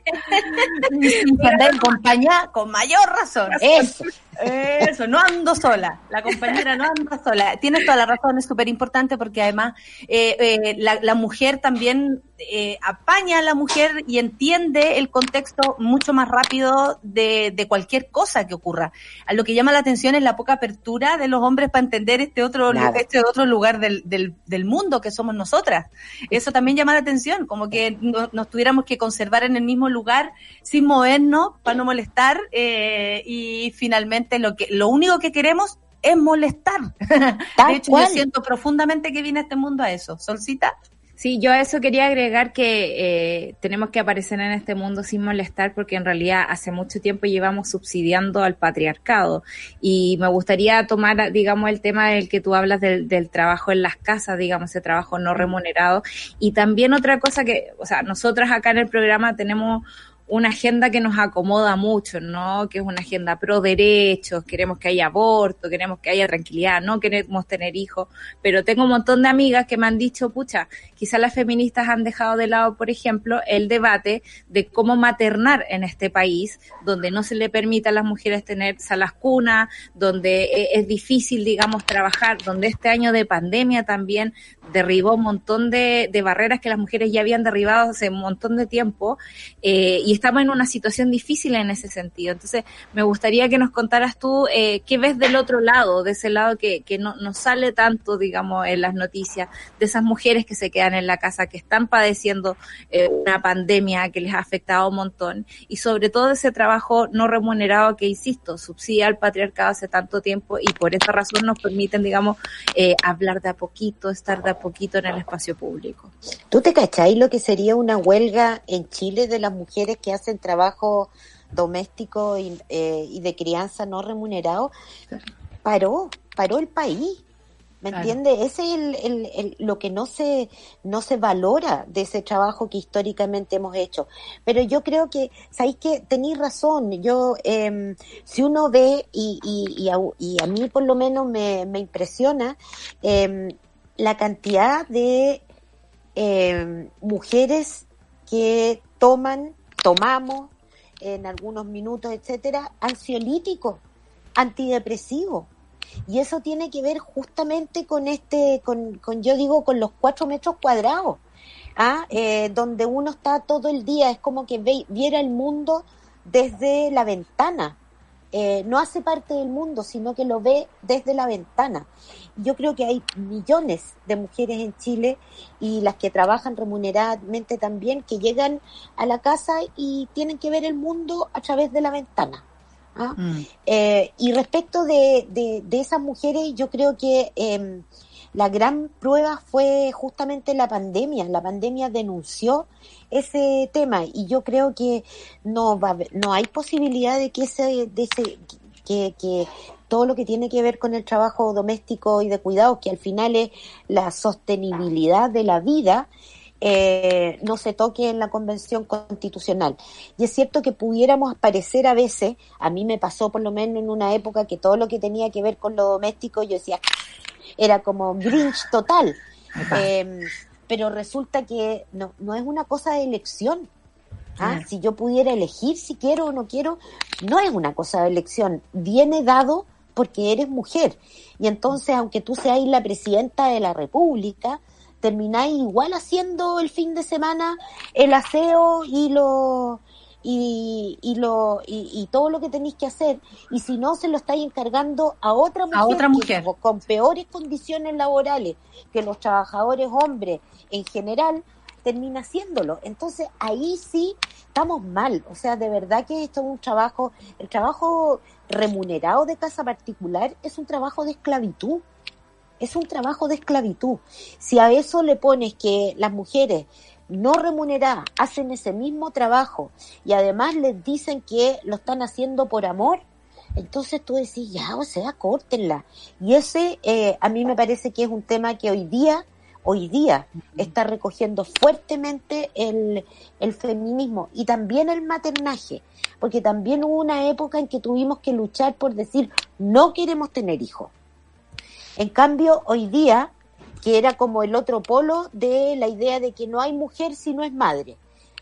[LAUGHS] Andar en compañía con mayor razón. Eso. Eso, no ando sola. La compañera no anda sola. Tienes toda la razón, es súper importante porque además eh, eh, la, la mujer también eh, apaña a la mujer y entiende el contexto mucho más rápido de, de cualquier cosa que ocurra. A lo que llama la atención es la poca apertura de los hombres para entender este otro, Nada. este otro lugar del, del, del mundo que somos nosotras. Eso también llama la atención, como que no- nos tuviéramos que conservar en el mismo lugar sin movernos para no molestar eh, y finalmente lo que lo único que queremos es molestar. [LAUGHS] Tal de hecho, cual. yo siento profundamente que viene este mundo a eso. Solcita. Sí, yo a eso quería agregar que eh, tenemos que aparecer en este mundo sin molestar porque en realidad hace mucho tiempo llevamos subsidiando al patriarcado y me gustaría tomar, digamos, el tema del que tú hablas del, del trabajo en las casas, digamos, ese trabajo no remunerado y también otra cosa que, o sea, nosotras acá en el programa tenemos una agenda que nos acomoda mucho, ¿no? Que es una agenda pro derechos, queremos que haya aborto, queremos que haya tranquilidad, no queremos tener hijos, pero tengo un montón de amigas que me han dicho, pucha, quizás las feministas han dejado de lado, por ejemplo, el debate de cómo maternar en este país, donde no se le permite a las mujeres tener salas cunas, donde eh, es difícil, digamos, trabajar, donde este año de pandemia también derribó un montón de, barreras que las mujeres ya habían derribado hace un montón de tiempo eh, y estamos en una situación difícil en ese sentido. Entonces, me gustaría que nos contaras tú eh, qué ves del otro lado, de ese lado que, que no, no sale tanto, digamos, en las noticias, de esas mujeres que se quedan en la casa, que están padeciendo eh, una pandemia que les ha afectado un montón y sobre todo ese trabajo no remunerado que, insisto, subsidia al patriarcado hace tanto tiempo y por esa razón nos permiten, digamos, eh, hablar de a poquito, estar de a poquito en el espacio público. ¿Tú te cacháis lo que sería una huelga en Chile de las mujeres que hacen trabajo doméstico y, eh, y de crianza no remunerado? Paró, paró el país. ¿Me Claro. entiendes? Ese es el, el- el- lo que no se, no se valora de ese trabajo que históricamente hemos hecho. Pero yo creo que, ¿sabéis que Tenéis razón. Yo, em, si uno ve, y, y, y, a, y a mí por lo menos me, me impresiona, em, la cantidad de eh, mujeres que toman, tomamos en algunos minutos, etcétera, ansiolíticos, antidepresivos. Y eso tiene que ver justamente con este, con, con yo digo, con los cuatro metros cuadrados, ¿ah? Eh, donde uno está todo el día, es como que ve- viera el mundo desde la ventana. Eh, no hace parte del mundo, sino que lo ve desde la ventana. Yo creo que hay millones de mujeres en Chile y las que trabajan remuneradamente también que llegan a la casa y tienen que ver el mundo a través de la ventana. ¿ah? Eh, y respecto de, de, de esas mujeres, yo creo que eh, la gran prueba fue justamente la pandemia. La pandemia denunció ese tema y yo creo que no va no hay posibilidad de que ese, de ese que, que todo lo que tiene que ver con el trabajo doméstico y de cuidado, que al final es la sostenibilidad de la vida, eh, no se toque en la convención constitucional. Y es cierto que pudiéramos parecer a veces, a mí me pasó por lo menos en una época que todo lo que tenía que ver con lo doméstico, yo decía, era como Grinch total. Eh, pero resulta que no, no es una cosa de elección. ¿ah? Si yo pudiera elegir si quiero o no quiero, no es una cosa de elección. Viene dado porque eres mujer. Y entonces, aunque tú seas la presidenta de la República, termináis igual haciendo el fin de semana el aseo y los y, y lo y, y todo lo que tenéis que hacer y si no se lo estáis encargando a otra mujer, A otra mujer. con peores condiciones laborales que los trabajadores hombres en general termina haciéndolo. Entonces ahí sí estamos mal. O sea, de verdad que esto es un trabajo, el trabajo remunerado de casa particular es un trabajo de esclavitud. Es un trabajo de esclavitud. Si a eso le pones que las mujeres no remuneradas hacen ese mismo trabajo y además les dicen que lo están haciendo por amor, entonces tú decís, ya, o sea, córtenla. Y ese eh, a mí me parece que es un tema que hoy día, hoy día, está recogiendo fuertemente el, el feminismo y también el maternaje, porque también hubo una época en que tuvimos que luchar por decir, no queremos tener hijos. En cambio, hoy día, que era como el otro polo de la idea de que no hay mujer si no es madre.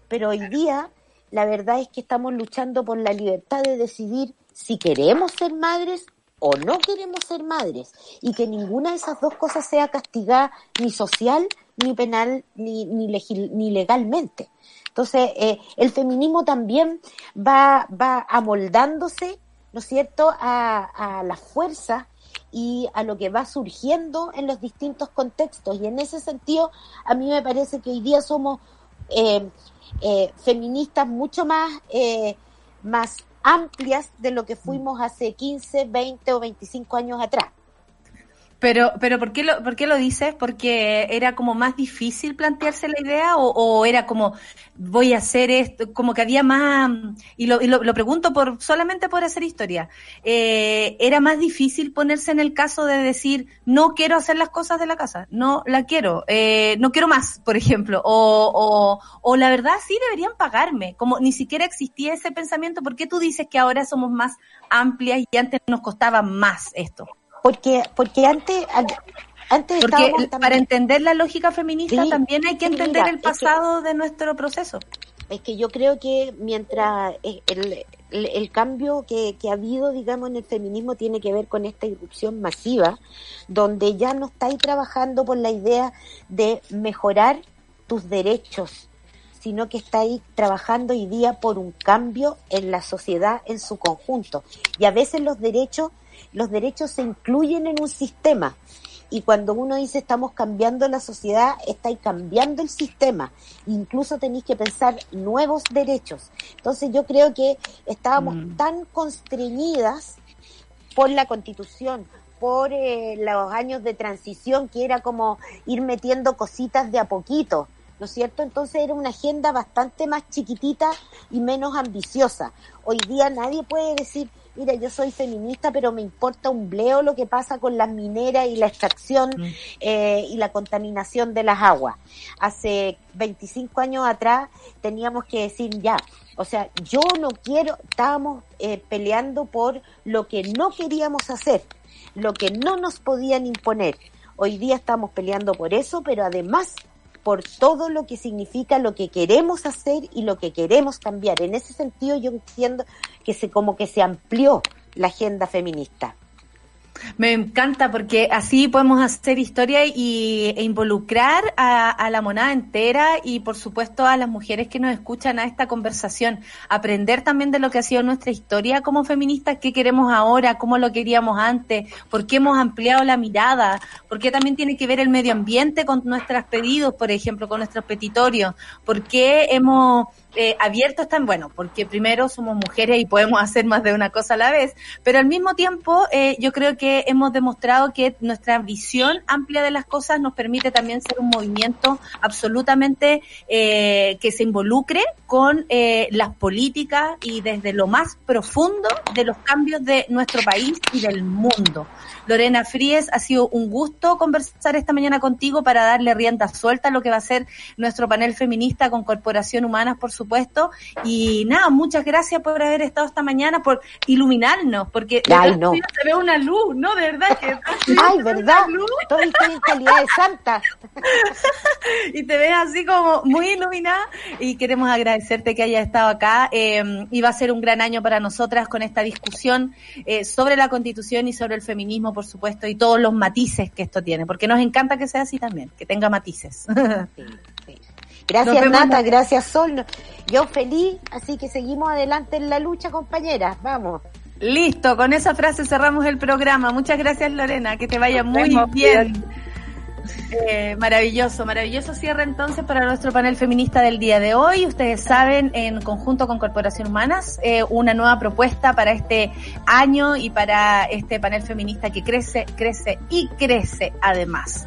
Pero hoy día, la verdad es que estamos luchando por la libertad de decidir si queremos ser madres o no queremos ser madres. Y que ninguna de esas dos cosas sea castigada ni social, ni penal, ni, ni, ni legalmente. Entonces, eh, el feminismo también va, va amoldándose, ¿no es cierto?, a, a las fuerzas y a lo que va surgiendo en los distintos contextos. Y en ese sentido, a mí me parece que hoy día somos eh, eh, feministas mucho más, eh, más amplias de lo que fuimos hace 15, 20 o 25 años atrás. Pero, pero ¿por qué lo, por qué lo dices? ¿Porque era como más difícil plantearse la idea o, o era como voy a hacer esto, como que había más, y lo, y lo, lo pregunto por solamente por hacer historia, eh, era más difícil ponerse en el caso de decir no quiero hacer las cosas de la casa, no la quiero, eh, no quiero más, por ejemplo, o, o, o la verdad sí deberían pagarme, como ni siquiera existía ese pensamiento, ¿por qué tú dices que ahora somos más amplias y antes nos costaba más esto? Porque, porque antes, antes Porque también- para entender la lógica feminista Sí, también hay que entender mira, el es que- pasado de nuestro proceso. Es que yo creo que mientras eh, el, el, el cambio que, que ha habido, digamos, en el feminismo tiene que ver con esta irrupción masiva, donde ya no estáis trabajando por la idea de mejorar tus derechos, sino que estáis trabajando hoy día por un cambio en la sociedad en su conjunto. Y a veces los derechos, los derechos se incluyen en un sistema. Y cuando uno dice estamos cambiando la sociedad, estáis cambiando el sistema. Incluso tenéis que pensar nuevos derechos. Entonces yo creo que estábamos Mm. tan constreñidas por la constitución, por eh, los años de transición, que era como ir metiendo cositas de a poquito, ¿no es cierto? Entonces era una agenda bastante más chiquitita y menos ambiciosa. Hoy día nadie puede decir, mira, yo soy feminista, pero me importa un bleo lo que pasa con las mineras y la extracción eh, y la contaminación de las aguas. Hace 25 años atrás teníamos que decir ya, o sea, yo no quiero, estábamos eh, peleando por lo que no queríamos hacer, lo que no nos podían imponer. Hoy día estamos peleando por eso, pero además por todo lo que significa lo que queremos hacer y lo que queremos cambiar. En ese sentido yo entiendo que se como que se amplió la agenda feminista. Me encanta porque así podemos hacer historia y, e involucrar a, a la monada entera y por supuesto a las mujeres que nos escuchan a esta conversación. Aprender también de lo que ha sido nuestra historia como feministas, qué queremos ahora, cómo lo queríamos antes, por qué hemos ampliado la mirada, por qué también tiene que ver el medio ambiente con nuestros pedidos, por ejemplo, con nuestros petitorios, por qué hemos eh, abierto bueno, porque primero somos mujeres y podemos [LAUGHS] hacer más de una cosa a la vez, pero al mismo tiempo eh, yo creo que hemos demostrado que nuestra visión amplia de las cosas nos permite también ser un movimiento absolutamente eh, que se involucre con eh, las políticas y desde lo más profundo de los cambios de nuestro país y del mundo. Lorena Fríes, ha sido un gusto conversar esta mañana contigo para darle rienda suelta a lo que va a ser nuestro panel feminista con Corporación Humanas, por supuesto. Y nada, muchas gracias por haber estado esta mañana, por iluminarnos, porque Ay, no. se ve una luz, ¿no? De verdad que [LAUGHS] Ay, ¿verdad? Estoy, estoy en calidad de santa. [LAUGHS] y te ves así como muy iluminada y queremos agradecerte que hayas estado acá eh, y va a ser un gran año para nosotras con esta discusión eh, sobre la constitución y sobre el feminismo, por supuesto, y todos los matices que esto tiene, porque nos encanta que sea así también, que tenga matices. [LAUGHS] vemos Nata, gracias Sol. Yo feliz, así que seguimos adelante en la lucha, compañeras. Vamos. Listo, con esa frase cerramos el programa. Muchas gracias Lorena, que te vaya Nos muy bien. Eh, maravilloso, maravilloso cierre entonces para nuestro panel feminista del día de hoy. Ustedes saben, en conjunto con Corporación Humanas, eh, una nueva propuesta para este año y para este panel feminista que crece, crece y crece además.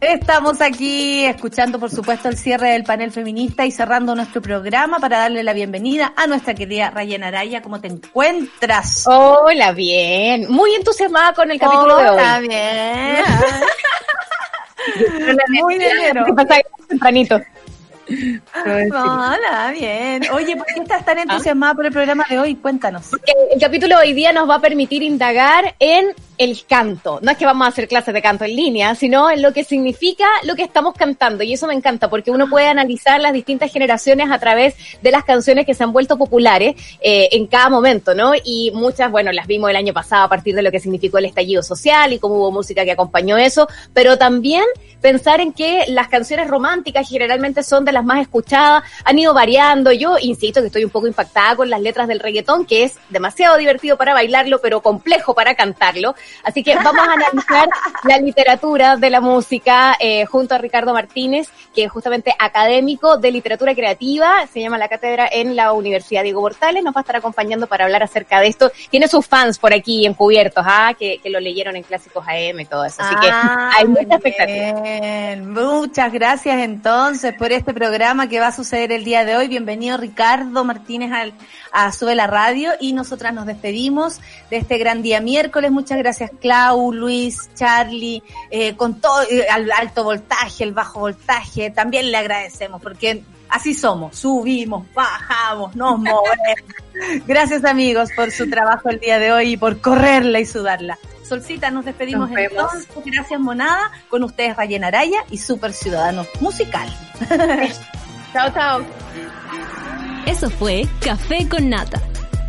Estamos aquí escuchando, por supuesto, el cierre del panel feminista y cerrando nuestro programa para darle la bienvenida a nuestra querida Rayana Araya. ¿Cómo te encuentras? Hola, bien. Muy entusiasmada con el capítulo de hoy. Hola, [LAUGHS] bien. Muy bien. ¿Qué pasa tempranito? Hola, bien. Oye, ¿por qué estás tan entusiasmada por el programa de hoy? Cuéntanos. Porque el capítulo de hoy día nos va a permitir indagar en el canto. No es que vamos a hacer clases de canto en línea, sino en lo que significa lo que estamos cantando. Y eso me encanta porque uno puede analizar las distintas generaciones a través de las canciones que se han vuelto populares eh, en cada momento, ¿no? Y muchas, bueno, las vimos el año pasado a partir de lo que significó el estallido social y cómo hubo música que acompañó eso, pero también pensar en que las canciones románticas generalmente son de las más escuchadas, han ido variando. Yo insisto que estoy un poco impactada con las letras del reggaetón, que es demasiado divertido para bailarlo, pero complejo para cantarlo. Así que vamos a analizar [LAUGHS] la literatura de la música eh, junto a Ricardo Martínez, que es justamente académico de literatura creativa, se llama la cátedra en la Universidad Diego Portales, nos va a estar acompañando para hablar acerca de esto. Tiene sus fans por aquí encubiertos, ¿ah? que, que lo leyeron en clásicos AM y todo eso. Así que Ah, hay mucha expectativa. bien. Muchas gracias entonces por este programa que va a suceder el día de hoy. Bienvenido Ricardo Martínez al, a Sube la Radio y nosotras nos despedimos de este gran día miércoles. Muchas gracias Clau, Luis, Charlie, eh, con todo eh, al alto voltaje, el bajo voltaje. También le agradecemos porque así somos, subimos, bajamos, nos [LAUGHS] movemos. Gracias amigos por su trabajo el día de hoy y por correrla y sudarla. Solcita, nos despedimos Nos entonces. Gracias Monada, con ustedes Rayena Araya y Super Ciudadano Musical. [LAUGHS] Chao, chao. Eso fue Café con Nata.